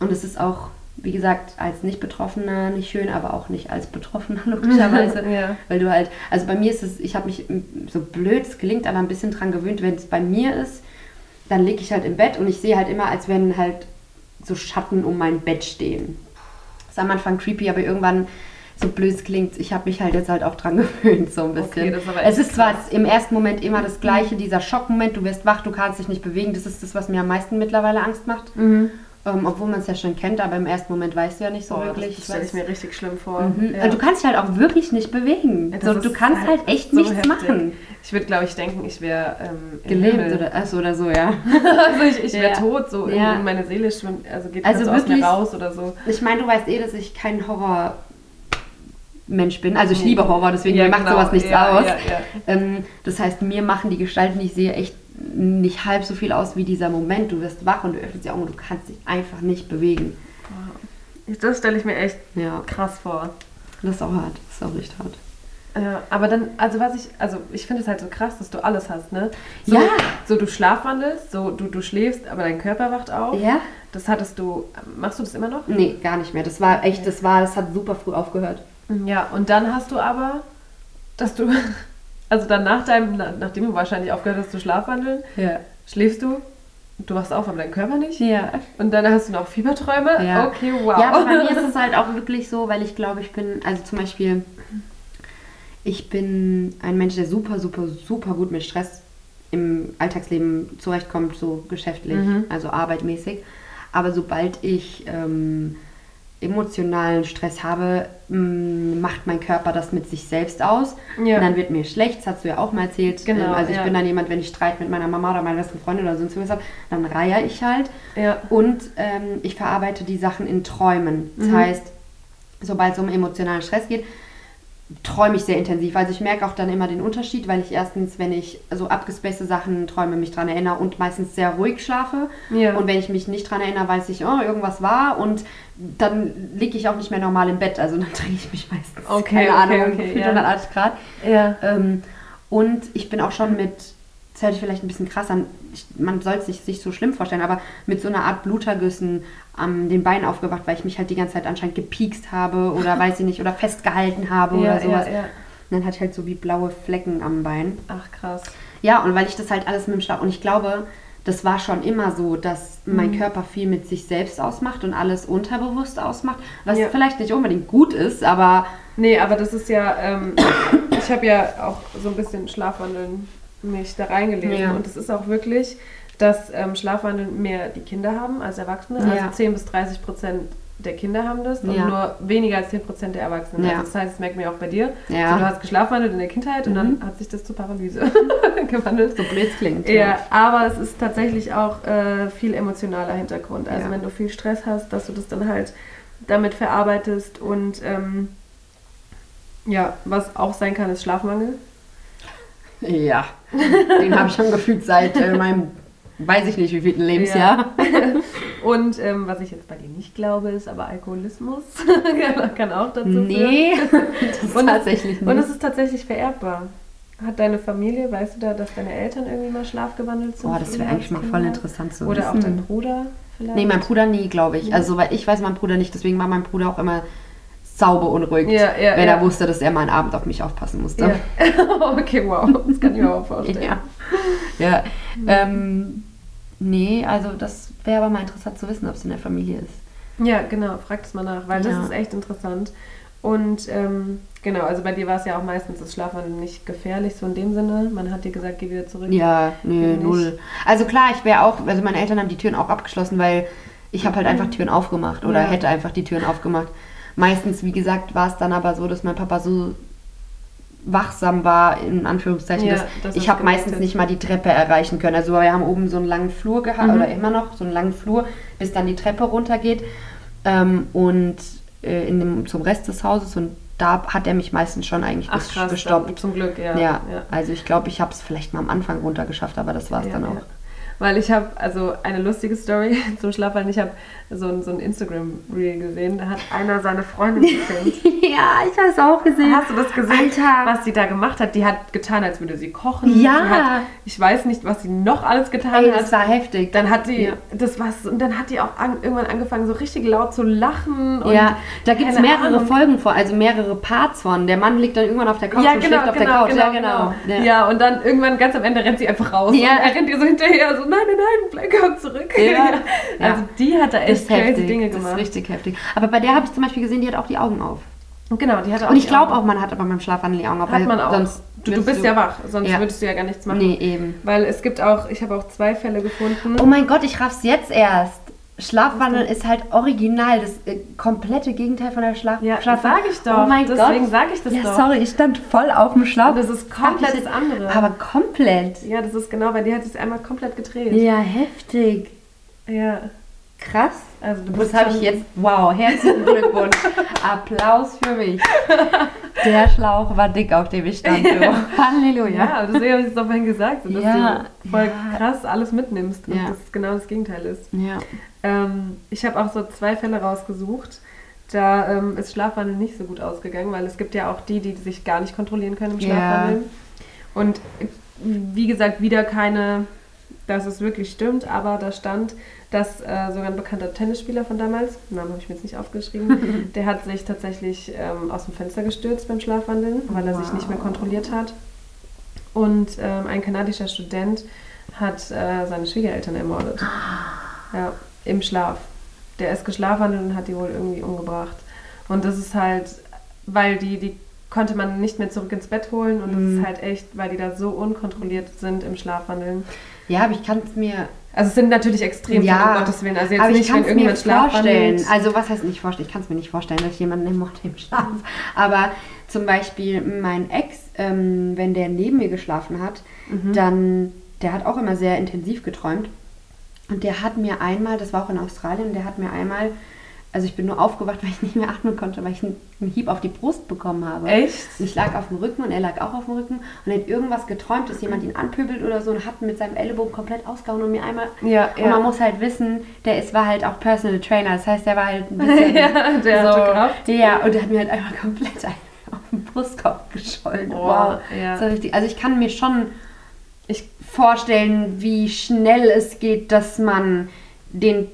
Und es ist auch, wie gesagt, als Nicht-Betroffener nicht schön, aber auch nicht als Betroffener logischerweise. Ja. Weil du halt, also bei mir ist es, ich habe mich so blöd es klingt, aber ein bisschen dran gewöhnt, wenn es bei mir ist, dann liege ich halt im Bett und ich sehe halt immer, als wenn halt so Schatten um mein Bett stehen. Das ist am Anfang creepy, aber irgendwann, so blöd klingt, ich habe mich halt jetzt halt auch dran gewöhnt, so ein bisschen. Okay, ist es ist zwar krass. im ersten Moment immer das Gleiche, dieser Schockmoment, du wirst wach, du kannst dich nicht bewegen, das ist das, was mir am meisten mittlerweile Angst macht. Mhm. Ähm, obwohl man es ja schon kennt, aber im ersten Moment weißt du ja nicht so Boah, wirklich. das stelle ich mir richtig schlimm vor. Mhm. Ja. Also du kannst dich halt auch wirklich nicht bewegen. Das So, du kannst halt echt so nichts heftig. machen. Ich würde, glaube ich, denken, ich wäre ähm, Gelebt oder, achso, oder so, ja. also ich, ich wäre Ja. tot, so Ja. in meine Seele schwimmt, also geht Also also so aus wirklich- mir raus oder so. Ich meine, du weißt eh, dass ich kein Horror. Mensch bin. Also ich liebe Horror, deswegen Ja, mir macht genau. sowas nichts Ja, aus. ja, ja. Ähm, das heißt, mir machen die Gestalten, die ich sehe, echt nicht halb so viel aus wie dieser Moment. Du wirst wach und du öffnest die Augen und du kannst dich einfach nicht bewegen. Das stelle ich mir echt Ja, krass vor. das ist auch hart. Das ist auch echt hart. Ja, aber dann, also was ich, also ich finde es halt so krass, dass du alles hast, ne? So, Ja. So du schlafwandelst, so du, du schläfst, aber dein Körper wacht auf. Ja? Das hattest du, machst du das immer noch? Nee, gar nicht mehr. Das war echt, das war, das hat super früh aufgehört. Ja, und dann hast du aber, dass du, also dann nach deinem, na- nachdem du wahrscheinlich aufgehört hast zu schlafwandeln, Ja. schläfst du, du wachst auf, aber dein Körper nicht. Ja. Und dann hast du noch Fieberträume. Ja. Okay, wow. Ja, aber bei mir ist es halt auch wirklich so, weil ich glaube, ich bin, also zum Beispiel, ich bin ein Mensch, der super, super, super gut mit Stress im Alltagsleben zurechtkommt, so geschäftlich, Mhm. also arbeitmäßig. Aber sobald ich ähm, emotionalen Stress habe, mh, macht mein Körper das mit sich selbst aus. Ja. Und dann wird mir schlecht, das hast du ja auch mal erzählt. Genau, Ähm, also ich ja. bin dann jemand, wenn ich Streit mit meiner Mama oder meiner besten Freundin oder sonst was habe, dann reihe ich halt. ja. Und ähm, ich verarbeite die Sachen in Träumen. Das Mhm. heißt, sobald es um emotionalen Stress geht, träume ich sehr intensiv. Also ich merke auch dann immer den Unterschied, weil ich erstens, wenn ich so abgespacete Sachen träume, mich dran erinnere und meistens sehr ruhig schlafe. Ja. Und wenn ich mich nicht dran erinnere, weiß ich, oh, irgendwas war und dann liege ich auch nicht mehr normal im Bett. Also dann drehe ich mich meistens, Okay, keine okay, Ahnung, okay, gefühlt ja. 180 Grad. ja. Ähm, und ich bin auch schon mit, das hört sich vielleicht ein bisschen krass an, ich, man soll es sich, sich so schlimm vorstellen, aber mit so einer Art Blutergüssen an den Beinen aufgewacht, weil ich mich halt die ganze Zeit anscheinend gepiekst habe oder weiß ich nicht, oder festgehalten habe ja, oder sowas. ja, ja. Und dann hatte ich halt so wie blaue Flecken am Bein. Ach krass. Ja, und weil ich das halt alles mit dem Schlaf, und ich glaube, das war schon immer so, dass mein Mhm. Körper viel mit sich selbst ausmacht und alles unterbewusst ausmacht, was Ja. vielleicht nicht unbedingt gut ist, aber Nee, aber das ist ja, ähm, ich habe ja auch so ein bisschen Schlafwandeln mich da reingelesen Ja. und es ist auch wirklich, dass ähm, Schlafwandeln mehr die Kinder haben als Erwachsene. Ja. Also 10 bis 30 Prozent der Kinder haben das und Ja. nur weniger als 10 Prozent der Erwachsenen. Ja. Also das heißt, das merken wir auch bei dir. Ja. So, du hast geschlafwandelt in der Kindheit und Mhm. dann hat sich das zur Paralyse gewandelt. so blöd klingt. Ja, aber es ist tatsächlich auch äh, viel emotionaler Hintergrund. Also Ja. wenn du viel Stress hast, dass du das dann halt damit verarbeitest und ähm, ja, was auch sein kann, ist Schlafmangel. Ja, den habe ich schon gefühlt seit äh, meinem, weiß ich nicht, wie vielen Lebensjahr. Und ähm, was ich jetzt bei dir nicht glaube, ist aber Alkoholismus. kann auch dazu Nee, führen. das Und- tatsächlich Und nicht. es ist tatsächlich vererbbar. Hat deine Familie, weißt du da, dass deine Eltern irgendwie mal schlafgewandelt sind? Boah, das wäre eigentlich mal voll interessant zu Oder auch wissen. dein Bruder vielleicht? Nee, mein Bruder nie, glaube ich. Also, weil ich weiß mein Bruder nicht, deswegen war mein Bruder auch immer sauber unruhig, Ja, ja, wenn ja. er wusste, dass er mal einen Abend auf mich aufpassen musste. Ja. okay, wow. Das kann ich mir auch vorstellen. Ja. ja. Ähm, nee, also das wäre aber mal interessant zu wissen, ob es in der Familie ist. Ja, genau, frag das mal nach, weil das Ja. ist echt interessant. Und ähm, genau, also bei dir war es ja auch meistens das Schlafen nicht gefährlich, so in dem Sinne. Man hat dir gesagt, geh wieder zurück. Ja, Nicht. null. Also klar, ich wäre auch, also meine Eltern haben die Türen auch abgeschlossen, weil ich habe halt einfach Türen aufgemacht oder Ja. hätte einfach die Türen aufgemacht. Meistens, wie gesagt, war es dann aber so, dass mein Papa so wachsam war, in Anführungszeichen, Ja, dass dass ich habe meistens nicht mal die Treppe erreichen können. Also wir haben oben so einen langen Flur gehabt, Mhm. oder immer noch so einen langen Flur, bis dann die Treppe runtergeht. Ähm, und äh, in dem, zum Rest des Hauses und da hat er mich meistens schon eigentlich Ach krass, gestoppt. dann, zum Glück, ja. Ja, ja. also ich glaube, ich habe es vielleicht mal am Anfang runtergeschafft, aber das war es Ja, dann auch. Weil ich habe also eine lustige Story zum Schlafwandel. Ich habe so ein, so ein Instagram-Reel gesehen, da hat einer seine Freundin gefilmt. ja, ich habe es auch gesehen. Hast du das gesehen, Alter. was sie da gemacht hat? Die hat getan, als würde sie kochen. Ja. Die hat, ich weiß nicht, was sie noch alles getan Ey, hat. das war heftig. Dann hat die, Ja. das war's, und dann hat die auch an, irgendwann angefangen, so richtig laut zu lachen. Ja, da gibt es mehrere Ahnung. Folgen von, also mehrere Parts von. Der Mann liegt dann irgendwann auf der Couch Ja, und genau, schläft auf genau, der Couch. genau, ja, genau. genau. Ja. und dann irgendwann ganz am Ende rennt sie einfach raus. Ja. Und er rennt ihr so hinterher, so, nein, nein, nein, bleib komm zurück. Ja. Also die hat da echt crazy heftig. Dinge das ist gemacht. richtig heftig. Aber bei der habe ich zum Beispiel gesehen, die hat auch die Augen auf. Genau, die hat Und ich glaube auch, man hat aber beim Schlafwandel die Augen auf. Hat man auch. Sonst du, du bist ja wach, sonst Ja. würdest du ja gar nichts machen. Nee, eben. Weil es gibt auch, ich habe auch zwei Fälle gefunden. Oh mein Gott, ich raff's jetzt erst. Schlafwandeln ist halt original, das äh, komplette Gegenteil von der Schlaf Ja, Schlafwandel. sag ich doch. Oh mein Deswegen Gott. sag ich das ja, doch. sorry, ich stand voll auf dem Schlauch. Das ist komplett das andere. Aber komplett. Ja, das ist genau, weil die hat es einmal komplett gedreht. Ja, heftig. Ja. Krass. Also du Das habe ich jetzt. Wow, herzlichen Glückwunsch. Applaus für mich. Der Schlauch war dick, auf dem ich stand. Halleluja. Ja, deswegen habe ich es doch vorhin gesagt, dass Ja, du voll ja. krass alles mitnimmst und Ja. das genau das Gegenteil ist. Ja. Ähm, ich habe auch so zwei Fälle rausgesucht. Da ähm, ist Schlafwandel nicht so gut ausgegangen, weil es gibt ja auch die, die sich gar nicht kontrollieren können im Ja. Schlafwandel. Und wie gesagt, wieder keine, dass es wirklich stimmt, aber da stand, dass äh, sogar ein bekannter Tennisspieler von damals, Namen habe ich mir jetzt nicht aufgeschrieben, der hat sich tatsächlich ähm, aus dem Fenster gestürzt beim Schlafwandeln, weil er sich nicht mehr kontrolliert hat. Und ähm, ein kanadischer Student hat äh, seine Schwiegereltern ermordet. Ja, im Schlaf. Der ist geschlafwandelt und hat die wohl irgendwie umgebracht. Und das ist halt, weil die, die konnte man nicht mehr zurück ins Bett holen und das Mhm. ist halt echt, weil die da so unkontrolliert sind im Schlafwandeln. Ja, aber ich kann es mir. Also es sind natürlich extrem Ja, um Gottes Willen. Also jetzt aber ich nicht, kann wenn irgendjemand vorstellen. schlafwandelt. Also was heißt nicht vorstellen? Ich kann es mir nicht vorstellen, dass ich jemanden ermorde im Schlaf. Aber zum Beispiel mein Ex, ähm, wenn der neben mir geschlafen hat, Mhm. dann, der hat auch immer sehr intensiv geträumt. Und der hat mir einmal, das war auch in Australien, der hat mir einmal, also ich bin nur aufgewacht, weil ich nicht mehr atmen konnte, weil ich einen, Hieb auf die Brust bekommen habe. Echt? Und ich lag auf dem Rücken und er lag auch auf dem Rücken und er hat irgendwas geträumt, dass jemand ihn anpöbelt oder so und hat mit seinem Ellbogen komplett ausgehauen und mir einmal. Ja, Und man muss halt wissen, der ist, war halt auch Personal Trainer, das heißt, der war halt ein bisschen. ja, der so, Kraft. Ja, und der hat mir halt einmal komplett auf den Brustkorb geschollen. Boah, wow. ja. Das war richtig, also ich kann mir schon vorstellen, wie schnell es geht, dass man den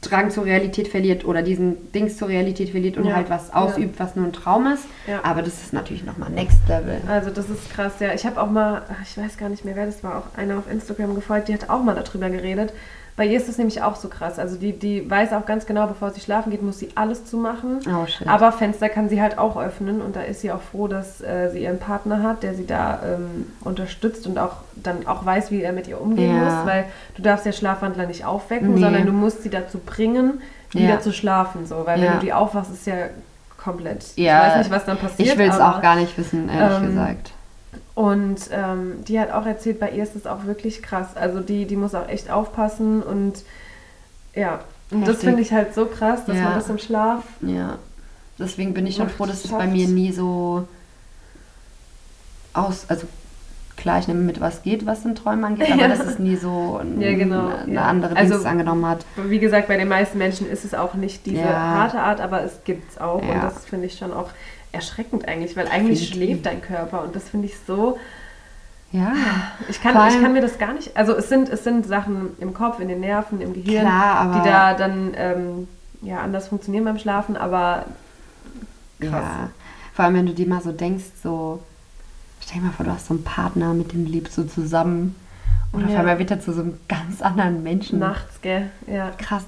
Drang zur Realität verliert oder diesen Dings zur Realität verliert und Ja, halt was ja. ausübt, was nur ein Traum ist. Ja. Aber das ist natürlich nochmal Next Level. also das ist krass, ja. Ich habe auch mal, ich weiß gar nicht mehr, wer das war, auch einer auf Instagram gefolgt, die hat auch mal darüber geredet. Bei ihr ist das nämlich auch so krass. Also die, die weiß auch ganz genau, bevor sie schlafen geht, muss sie alles zumachen. Oh shit. Aber Fenster kann sie halt auch öffnen und da ist sie auch froh, dass äh, sie ihren Partner hat, der sie da ähm, unterstützt und auch dann auch weiß, wie er mit ihr umgehen Ja. muss, weil du darfst ja Schlafwandler nicht aufwecken, Nee. sondern du musst sie dazu bringen, wieder Ja. zu schlafen, so, weil Ja. wenn du die aufwachst, ist ja komplett. Ja, ich weiß nicht, was dann passiert. ich will es auch gar nicht wissen, ehrlich ähm, gesagt. Und ähm, die hat auch erzählt, bei ihr ist das auch wirklich krass. Also die, die muss auch echt aufpassen und ja, und das finde ich halt so krass, dass Ja. man das im Schlaf Ja. Deswegen bin ich schon froh, dass es bei mir nie so aus, also klar, ich nehme mit, was geht, was in Träumen angeht, aber Ja. das ist nie so ein, Ja, genau, eine ja. andere Also- Dings angenommen hat. Wie gesagt, bei den meisten Menschen ist es auch nicht diese harte Art, aber es gibt es auch. Und das finde ich schon auch erschreckend eigentlich, weil eigentlich schläft dein Körper und das finde ich so. Ja, Ich kann, ich kann mir das gar nicht. Also es sind, es sind Sachen im Kopf, in den Nerven, im Gehirn, Klar, die da dann ähm, ja, anders funktionieren beim Schlafen, aber krass. ja. Vor allem, wenn du dir mal so denkst, so, stell dir mal vor, du hast so einen Partner, mit dem lebst du zusammen und auf Ja. einmal wird er zu so einem ganz anderen Menschen. Nachts, gell? Ja. Krass.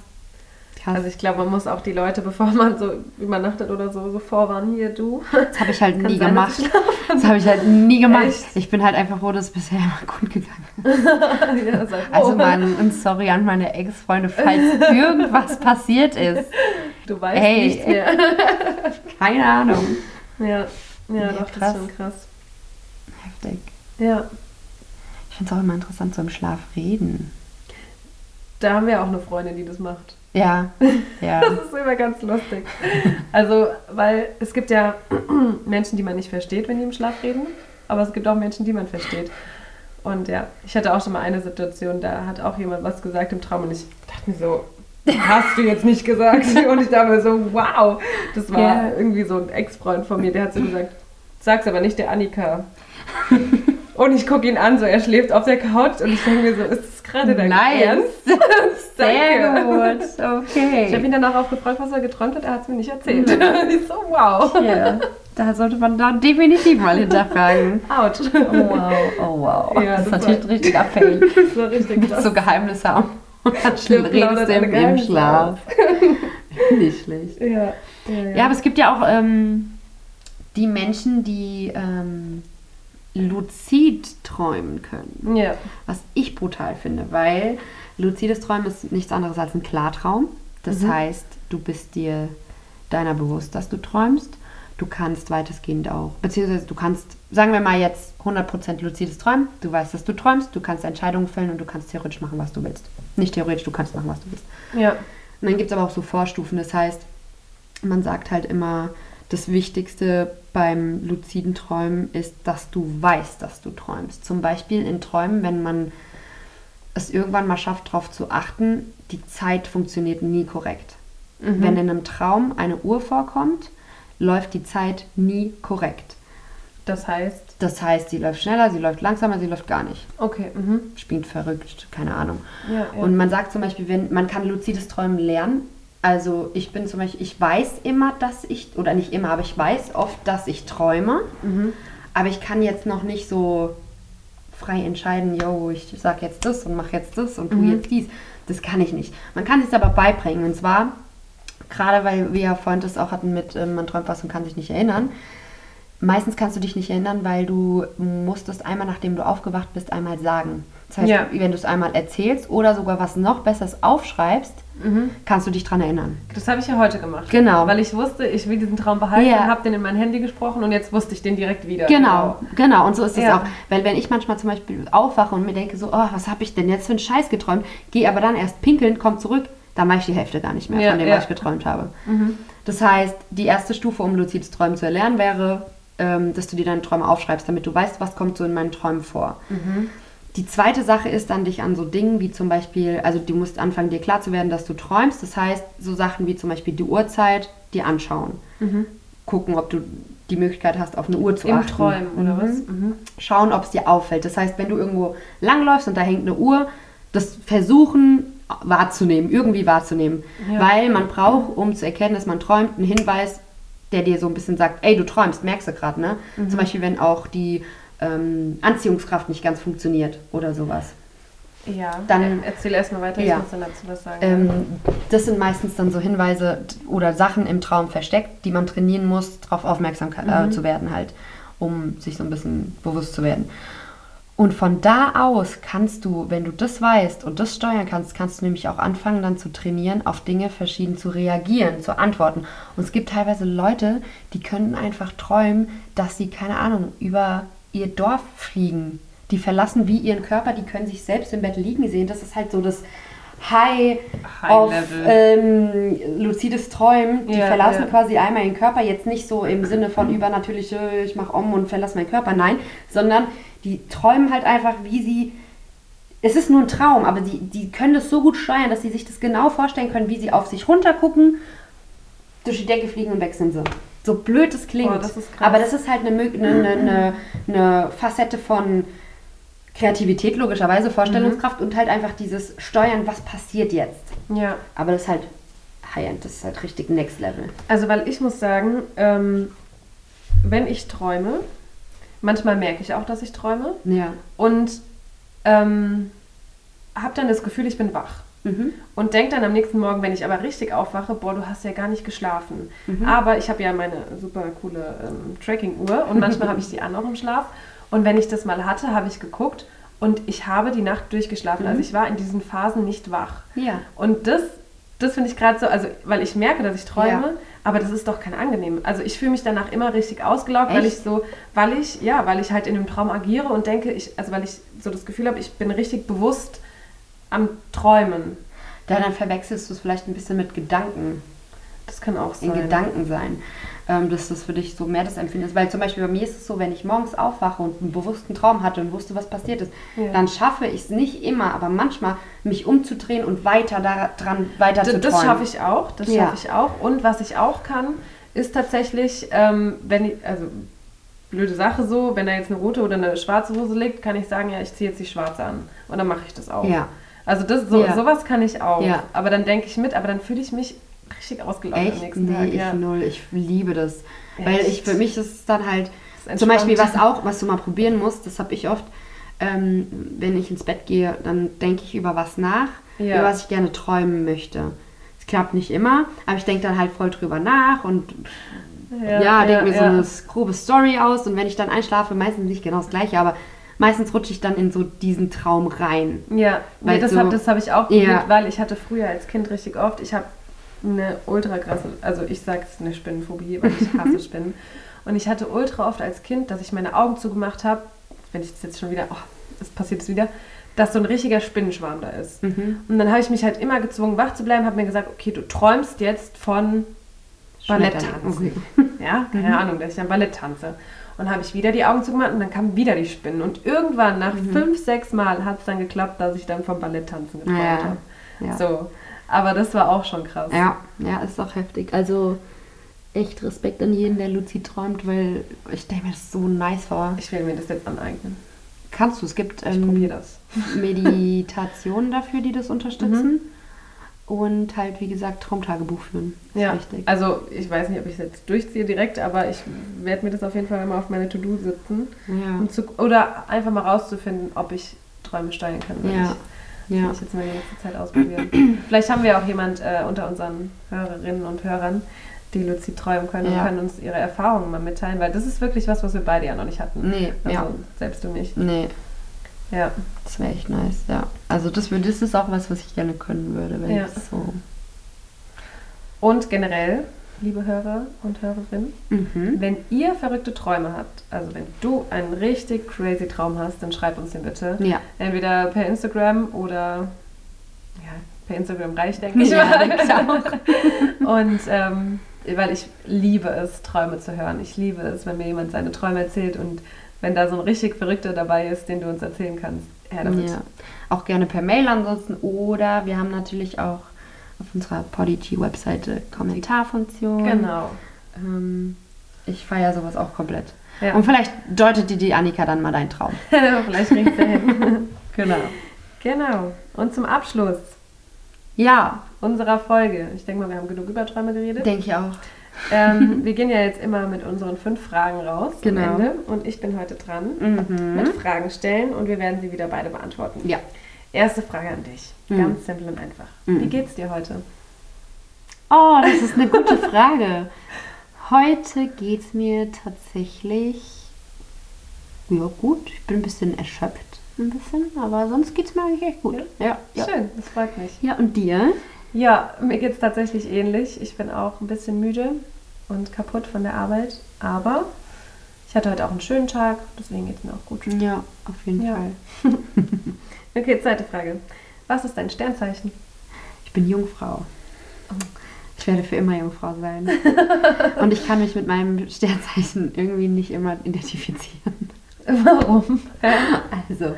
Krass. Also ich glaube, man muss auch die Leute, bevor man so übernachtet oder so, so vorwarnen, hier du. Das habe ich halt nie sein, gemacht. Das habe ich halt nie gemacht. Echt? Ich bin halt einfach froh, dass es bisher immer gut gegangen ist. ja, sei froh. Also Mann, und sorry an meine Ex-Freunde, falls irgendwas passiert ist. du weißt Ey. nicht mehr. Keine Ahnung. Ja, ja, Ja, doch, das krass. ist schon krass. Heftig. Ja, Ich finde es auch immer interessant, so im Schlaf reden. da haben wir auch eine Freundin, die das macht. Ja, ja. Das ist immer ganz lustig. Also, weil es gibt ja Menschen, die man nicht versteht, wenn die im Schlaf reden, aber es gibt auch Menschen, die man versteht. Und ja, ich hatte auch schon mal eine Situation, da hat auch jemand was gesagt im Traum und ich dachte mir so, hast du jetzt nicht gesagt? Und ich dachte mir so, wow, das war Ja. irgendwie so ein Ex-Freund von mir, der hat so gesagt, sag's aber nicht der Annika. Und ich gucke ihn an, so er schläft auf der Couch und ich denke mir so, ist das gerade dein Ernst? Sehr gut. Ich habe Okay. ihn danach auch gefragt, was er geträumt hat. Er hat es mir nicht erzählt. ich so, wow. Ja, da sollte man da definitiv mal hinterfragen. Autsch. Oh wow, oh wow. Ja, das ist natürlich richtiger Fail. Das war richtig krass. so Geheimnisse haben. Und dann Der redest du im, im Schlaf. Nicht schlecht. Ja, ja, ja. Ja, aber es gibt ja auch ähm, die Menschen, die ähm, luzid träumen können. ja. Was ich brutal finde, weil luzides Träumen ist nichts anderes als ein Klartraum. Das Mhm. heißt, du bist dir deiner bewusst, dass du träumst. Du kannst weitestgehend auch, beziehungsweise du kannst, sagen wir mal jetzt 100% luzides Träumen. Du weißt, dass du träumst, du kannst Entscheidungen fällen und du kannst theoretisch machen, was du willst. Nicht theoretisch, du kannst machen, was du willst. ja. Und dann gibt es aber auch so Vorstufen. Das heißt, man sagt halt immer, das Wichtigste beim luziden Träumen ist, dass du weißt, dass du träumst. Zum Beispiel in Träumen, wenn man es irgendwann mal schafft, darauf zu achten, die Zeit funktioniert nie korrekt. Mhm. Wenn in einem Traum eine Uhr vorkommt, läuft die Zeit nie korrekt. Das heißt, Das heißt, sie läuft schneller, sie läuft langsamer, sie läuft gar nicht. okay. Mhm. Spielt verrückt, keine Ahnung. Ja, ja. Und man sagt zum Beispiel, wenn man kann luzides Träumen lernen. Also ich bin zum Beispiel, ich weiß immer, dass ich, oder nicht immer, aber ich weiß oft, dass ich träume. mhm. Aber ich kann jetzt noch nicht so frei entscheiden, yo, ich sag jetzt das und mache jetzt das und tu Mhm. jetzt dies. Das kann ich nicht. Man kann es aber beibringen. Und zwar, gerade weil wir ja vorhin das auch hatten mit, ähm, man träumt was und kann sich nicht erinnern. Meistens kannst du dich nicht erinnern, weil du musst es einmal, nachdem du aufgewacht bist, einmal sagen. Das heißt, Ja. wenn du es einmal erzählst oder sogar was noch Besseres aufschreibst, Mhm. kannst du dich dran erinnern. Das habe ich ja heute gemacht. Genau. Weil ich wusste, ich will diesen Traum behalten Ja. und habe den in mein Handy gesprochen und jetzt wusste ich den direkt wieder. Genau, genau. Und so ist es Ja. auch. Weil wenn ich manchmal zum Beispiel aufwache und mir denke so, oh, was habe ich denn jetzt für einen Scheiß geträumt, gehe aber dann erst pinkeln, komm zurück, dann weiß ich die Hälfte gar nicht mehr Ja, von dem, was ich geträumt habe. Mhm. Das heißt, die erste Stufe, um luzides Träumen zu erlernen, wäre, ähm, dass du dir deine Träume aufschreibst, damit du weißt, was kommt so in meinen Träumen vor. Mhm. Die zweite Sache ist dann, dich an so Dingen wie zum Beispiel, also du musst anfangen, dir klar zu werden, dass du träumst. Das heißt, so Sachen wie zum Beispiel die Uhrzeit dir anschauen. Mhm. Gucken, ob du die Möglichkeit hast, auf eine Uhr zu Im achten. Träumen, oder Mhm. was? Mhm. Schauen, ob es dir auffällt. Das heißt, wenn du irgendwo langläufst und da hängt eine Uhr, das versuchen wahrzunehmen, irgendwie wahrzunehmen. Ja. Weil man braucht, um zu erkennen, dass man träumt, einen Hinweis, der dir so ein bisschen sagt, ey, du träumst, merkst du gerade, ne? Mhm. Zum Beispiel, wenn auch die ähm, Anziehungskraft nicht ganz funktioniert oder sowas. Ja, Dann- erzähl erstmal weiter, ich Ja. muss dann dazu was sagen. Ähm, das sind meistens dann so Hinweise oder Sachen im Traum versteckt, die man trainieren muss, darauf aufmerksam äh, Mhm. zu werden halt, um sich so ein bisschen bewusst zu werden. Und von da aus kannst du, wenn du das weißt und das steuern kannst, kannst du nämlich auch anfangen dann zu trainieren, auf Dinge verschieden zu reagieren, zu antworten. Und es gibt teilweise Leute, die können einfach träumen, dass sie, keine Ahnung, über ihr Dorf fliegen. Die verlassen wie ihren Körper, die können sich selbst im Bett liegen sehen. Das ist halt so das High, High auf ähm, luzides Träumen. Die Ja, verlassen ja. quasi einmal ihren Körper, jetzt nicht so im Sinne von übernatürlich, äh, ich mache um und verlasse meinen Körper, nein, sondern die träumen halt einfach, wie sie. Es ist nur ein Traum, aber die, die können das so gut steuern, dass sie sich das genau vorstellen können, wie sie auf sich runtergucken, durch die Decke fliegen und weg sind sie. So blöd es klingt. Boah, das aber das ist halt eine, eine, eine, eine, Facette von Kreativität, logischerweise, Vorstellungskraft und halt einfach dieses Steuern, was passiert jetzt. Ja. Aber das ist halt High-End, das ist halt richtig Next Level. Also, weil ich muss sagen, ähm, wenn ich träume, manchmal merke ich auch, dass ich träume Ja. und ähm, habe dann das Gefühl, ich bin wach. Mhm. Und denke dann am nächsten Morgen, wenn ich aber richtig aufwache, boah, du hast ja gar nicht geschlafen. Mhm. Aber ich habe ja meine super coole ähm, Tracking-Uhr und manchmal habe ich die an auch im Schlaf. Und wenn ich das mal hatte, habe ich geguckt und ich habe die Nacht durchgeschlafen. Also ich war in diesen Phasen nicht wach. Ja. Und das, das finde ich gerade so, also weil ich merke, dass ich träume, Ja. aber das ist doch kein angenehm. Also ich fühle mich danach immer richtig ausgelaugt, weil Echt? ich so, weil ich, ja, weil ich halt in dem Traum agiere und denke, ich, also weil ich so das Gefühl habe, ich bin richtig bewusst am Träumen. Da dann verwechselst du es vielleicht ein bisschen mit Gedanken. Das kann auch in sein. Gedanken sein. Ähm, dass das für dich so mehr das Empfinden ist. Weil zum Beispiel bei mir ist es so, wenn ich morgens aufwache und einen bewussten Traum hatte und wusste, was passiert ist, Ja. dann schaffe ich es nicht immer, aber manchmal, mich umzudrehen und weiter daran weiter D- zu Das träumen. schaffe ich auch, das Ja. schaffe ich auch. Und was ich auch kann, ist tatsächlich, ähm, wenn ich, also blöde Sache so, wenn da jetzt eine rote oder eine schwarze Hose liegt, kann ich sagen, ja, ich ziehe jetzt die schwarze an. Und dann mache ich das auch. Ja. Also das, so, Ja. sowas kann ich auch. Ja. Aber dann denke ich mit, aber dann fühle ich mich richtig ausgelaugt am Echt? nächsten Nee, Tag. ich Ja. null. Ich liebe das. Weil Echt? ich, für mich ist es dann halt, zum Beispiel was auch, was du mal probieren musst, das habe ich oft, ähm, wenn ich ins Bett gehe, dann denke ich über was nach, Ja. über was ich gerne träumen möchte. Es klappt nicht immer, aber ich denke dann halt voll drüber nach und ja, denke mir so eine grobe Story aus und wenn ich dann einschlafe, meistens nicht genau das gleiche, aber meistens rutsche ich dann in so diesen Traum rein. Ja, nee, Weil das so- habe hab ich auch Ja. probiert, weil ich hatte früher als Kind richtig oft, ich habe eine ultra krasse, also ich sage es eine Spinnenphobie, weil ich hasse Spinnen. Und ich hatte ultra oft als Kind, dass ich meine Augen zugemacht habe, wenn ich das jetzt schon wieder, oh, es passiert es wieder, dass so ein richtiger Spinnenschwarm da ist. Mhm. Und dann habe ich mich halt immer gezwungen, wach zu bleiben, habe mir gesagt, okay, du träumst jetzt von Balletttanzen. Okay. Ja, keine Mhm. Ahnung, dass ich am Ballett tanze. Und habe ich wieder die Augen zugemacht und dann kamen wieder die Spinnen. Und irgendwann, nach Mhm. fünf, sechs Mal, hat es dann geklappt, dass ich dann vom Balletttanzen geträumt Ja, habe. ja. So. Aber das war auch schon krass. Ja, ja, ist auch heftig. Also echt Respekt an jeden, der Luzid träumt, weil ich denke mir, das ist so nice vor. Ich will mir das jetzt aneignen. Kannst du, es gibt ähm. Meditationen dafür, die das unterstützen. Und halt, wie gesagt, Traumtagebuch führen. Ist Ja, wichtig. also ich weiß nicht, ob ich es jetzt durchziehe direkt, aber ich werde mir das auf jeden Fall mal auf meine To-Do sitzen. Ja. Um zu, oder einfach mal rauszufinden, ob ich Träume steuern kann. weil Ja. Ich, das Ja. will ich jetzt mal die nächste Zeit ausprobieren. Vielleicht haben wir auch jemand äh, unter unseren Hörerinnen und Hörern, die luzid träumen können Ja. und können uns ihre Erfahrungen mal mitteilen, weil das ist wirklich was, was wir beide ja noch nicht hatten. Nee, Also ja. selbst du nicht. Nee, Ja. das wäre echt nice, ja. Also das, wür- das ist auch was, was ich gerne können würde, wenn Ja. ich so... Und generell, liebe Hörer und Hörerinnen, Mhm. wenn ihr verrückte Träume habt, also wenn du einen richtig crazy Traum hast, dann schreib uns den bitte. Ja. Entweder per Instagram oder ja, per Instagram reicht, denke ich Ja, mal. auch. Und ähm, weil ich liebe es, Träume zu hören. Ich liebe es, wenn mir jemand seine Träume erzählt und wenn da so ein richtig Verrückter dabei ist, den du uns erzählen kannst. Her damit. Ja. Auch gerne per Mail ansonsten oder wir haben natürlich auch auf unserer Podigy-Webseite Kommentarfunktion. Genau. Ähm, ich feiere sowas auch komplett. Ja. Und vielleicht deutet dir die Annika dann mal deinen Traum. Vielleicht kriegst du hin. Genau. genau. Und zum Abschluss Ja, unserer Folge. Ich denke mal, wir haben genug über Träume geredet. denke ich auch. Ähm, wir gehen ja jetzt immer mit unseren fünf Fragen raus Genau. am Ende. Und ich bin heute dran Mhm. mit Fragen stellen und wir werden sie wieder beide beantworten. Ja. Erste Frage an dich. Mhm. Ganz simpel und einfach. Mhm. Wie geht's dir heute? Oh, das ist eine gute Frage. Heute geht es mir tatsächlich ja, gut. Ich bin ein bisschen erschöpft, ein bisschen, aber sonst geht es mir eigentlich echt gut. Ja, ja. Schön, das freut mich. Ja, und dir? Ja, mir geht's tatsächlich ähnlich. Ich bin auch ein bisschen müde und kaputt von der Arbeit, aber ich hatte heute auch einen schönen Tag, deswegen geht's mir auch gut. Ja, auf jeden Ja. Fall. Okay, zweite Frage. Was ist dein Sternzeichen? bin Jungfrau. Ich werde für immer Jungfrau sein. Und ich kann mich mit meinem Sternzeichen irgendwie nicht immer identifizieren. Warum? Also,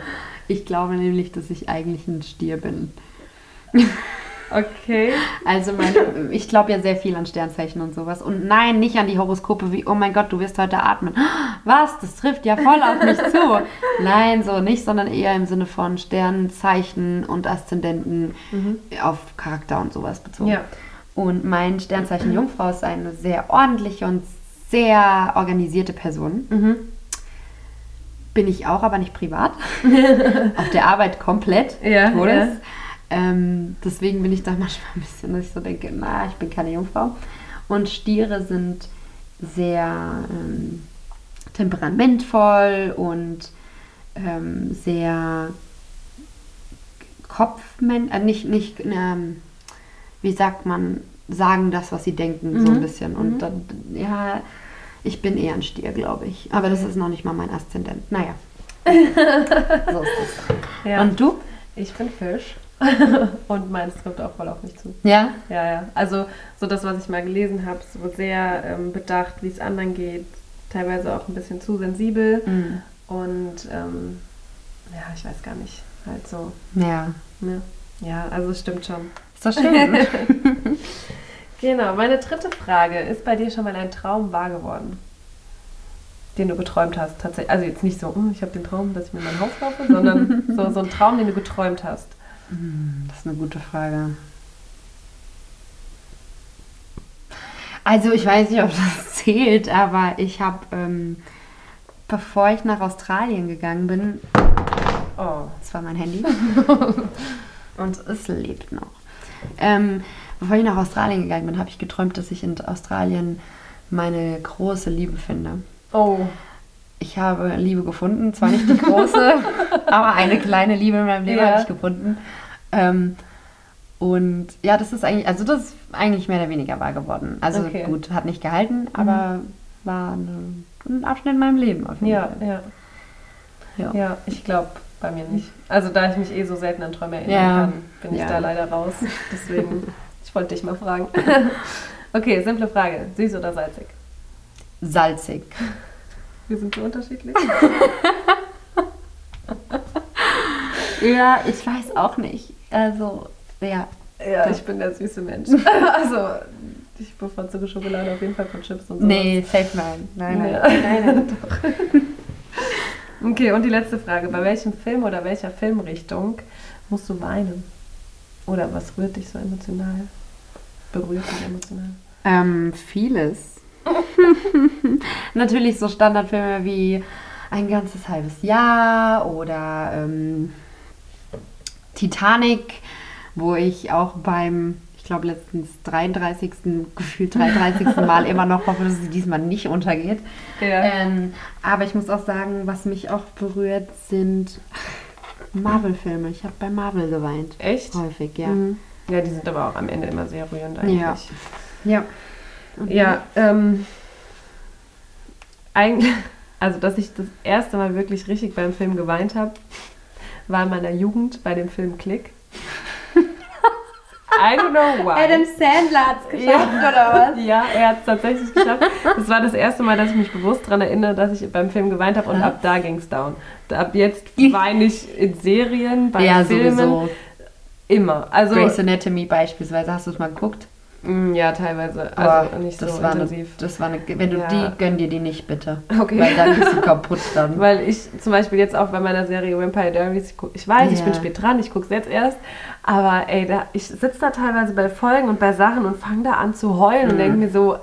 ich glaube nämlich, dass ich eigentlich ein Stier bin. Okay. Also meine, ich glaube ja sehr viel an Sternzeichen und sowas. Und nein, nicht an die Horoskope wie, oh mein Gott, du wirst heute atmen. Was? Das trifft ja voll auf mich zu. Nein, so nicht, sondern eher im Sinne von Sternzeichen und Aszendenten Mhm. auf Charakter und sowas bezogen. Ja. Und mein Sternzeichen Jungfrau ist eine sehr ordentliche und sehr organisierte Person. Mhm. Bin ich auch, aber nicht privat. auf der Arbeit komplett. Ja, Todes. ja. Ähm, deswegen bin ich da manchmal ein bisschen, dass ich so denke, na, ich bin keine Jungfrau. Und Stiere sind sehr ähm, temperamentvoll und ähm, sehr Kopfmen, äh, nicht, nicht, ähm, wie sagt man, sagen das, was sie denken, so ein Mhm. bisschen. Und Mhm. dann, ja, ich bin eher ein Stier, glaube ich. Aber das ist noch nicht mal mein Aszendent. Naja. so ist es. Ja. Und du? ich bin Fisch. Und meins trifft auch voll auf mich zu. Ja? Ja, ja. Also so das, was ich mal gelesen habe, so sehr ähm, bedacht, wie es anderen geht. Teilweise auch ein bisschen zu sensibel. Mhm. Und ähm, ja, ich weiß gar nicht. Halt so. Ja. Ne? Ja, also es stimmt schon. Ist doch schön. Genau, meine dritte Frage. Ist bei dir schon mal ein Traum wahr geworden? Den du geträumt hast, tatsächlich. Also jetzt nicht so, "Hm, ich habe den Traum, dass ich mir mein Haus kaufe, sondern so, so ein Traum, den du geträumt hast. Das ist eine gute Frage. Also ich weiß nicht, ob das zählt, aber ich habe, ähm, bevor ich nach Australien gegangen bin, Oh. das war mein Handy und es lebt noch. Ähm, bevor ich nach Australien gegangen bin, habe ich geträumt, dass ich in Australien meine große Liebe finde. Oh. Ich habe Liebe gefunden, zwar nicht die große, aber eine kleine Liebe in meinem Leben Ja. habe ich gefunden. Ähm, und ja, das ist eigentlich, also das ist eigentlich mehr oder weniger wahr geworden. Also Okay. Mhm. gut, hat nicht gehalten, aber war eine, ein Abschnitt in meinem Leben auf jeden Ja, Fall. ja. Ja. Ja, ich glaube bei mir nicht. Also da ich mich eh so selten an Träume erinnern Ja. kann, bin ich Ja. da leider raus. Deswegen, ich wollte dich mal fragen. Okay, simple Frage. Süß oder salzig? Salzig. Wir sind so unterschiedlich. Ja, ich weiß auch nicht. Also, ja. Ja, ich bin der süße Mensch. Also, ich bevorzuge Schokolade auf jeden Fall von Chips und so. Nee, safe nein. Nein, nein. Ja. nein, nein. Okay, und die letzte Frage. Bei welchem Film oder welcher Filmrichtung musst du weinen? Oder was rührt dich so emotional? Berührt dich emotional? Ähm, vieles. Natürlich so Standardfilme wie Ein ganzes halbes Jahr oder ähm, Titanic, wo ich auch beim, ich glaube letztens 33. gefühlt 33. Mal immer noch hoffe, dass sie diesmal nicht untergeht. Ja. Ähm, aber ich muss auch sagen, was mich auch berührt, sind Marvel-Filme. Ich habe bei Marvel geweint. Echt? Häufig, ja. Mhm. Ja, die sind aber auch am Ende immer sehr rührend eigentlich. Ja. Ja. Und Ja, ähm, eigentlich, also dass ich das erste Mal wirklich richtig beim Film geweint habe, war in meiner Jugend bei dem Film Click. I don't know why. Adam Sandler hat es Ja. oder was? Ja, er hat es tatsächlich geschafft. Das war das erste Mal, dass ich mich bewusst daran erinnere, dass ich beim Film geweint habe und ab da ging es down. Ab jetzt weine ich in Serien, bei Ja, Filmen, sowieso. immer. Also, Grey's Anatomy beispielsweise, hast du es mal geguckt? Mm, ja, teilweise. Also Boah, nicht so das war intensiv. Eine, das war eine, wenn du Ja. die, gönn dir die nicht bitte. Okay. Weil dann bist du kaputt dann. Weil ich zum Beispiel jetzt auch bei meiner Serie Vampire Diaries, ich, guck, ich weiß, ich Ja. bin spät dran, ich gucke es jetzt erst, aber ey, da, ich sitze da teilweise bei Folgen und bei Sachen und fange da an zu heulen und Mhm. denke mir so,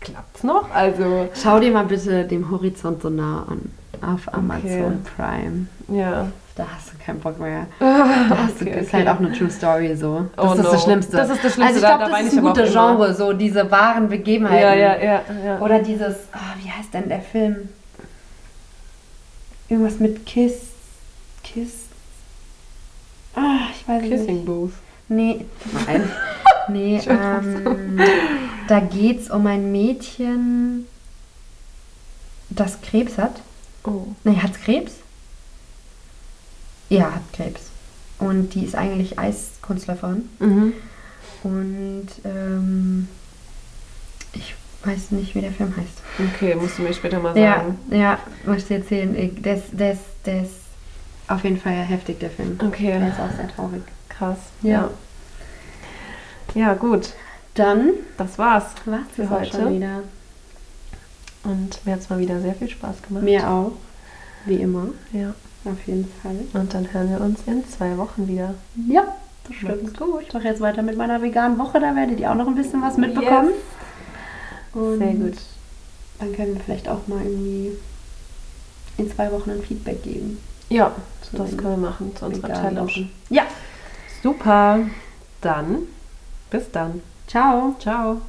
klappt's noch? Also, Schau dir mal bitte den Horizont so nah an. Auf Amazon Prime. ja. Da hast du keinen Bock mehr. Da hast du, Okay, ist okay. halt auch eine True Story so. Das Oh ist no. das Schlimmste. Das ist das Schlimmste, Also ich glaube, da das ist ein gutes immer. Genre, so diese wahren Begebenheiten. Ja, ja, ja, ja. Oder dieses, ah, wie heißt denn der Film? Irgendwas mit Kiss. Kiss. Ah, ich weiß nicht. Kissing Booth. Nee, nein. Nee, ähm, da geht es um ein Mädchen, das Krebs hat. Oh. Nee, hat Krebs? Ja, hat Krebs. Und die ist eigentlich Eiskunstläuferin. Mhm. Und ähm, ich weiß nicht, wie der Film heißt. Okay, musst du mir später mal Ja, sagen. ja, muss ich dir erzählen. Der ist, der, ist, auf jeden Fall heftig, der Film. Okay, Der ist auch sehr traurig. krass. Ja. Ja, Ja, gut. Dann Das war's war's Für das heute. schon wieder. und mir hat's mal wieder sehr viel Spaß gemacht. Mir auch. Wie immer. Ja. Auf jeden Fall. Und dann hören wir uns in zwei Wochen wieder. Ja, das Macht's stimmt. Gut. Ich doch jetzt weiter mit meiner veganen Woche. Da werdet ihr auch noch ein bisschen was mitbekommen. Und Sehr gut. Dann können wir vielleicht auch mal irgendwie in zwei Wochen ein Feedback geben. Ja, das können wir machen zu unserer Challenge. Wochen. Ja. Super. Dann bis dann. Ciao. Ciao.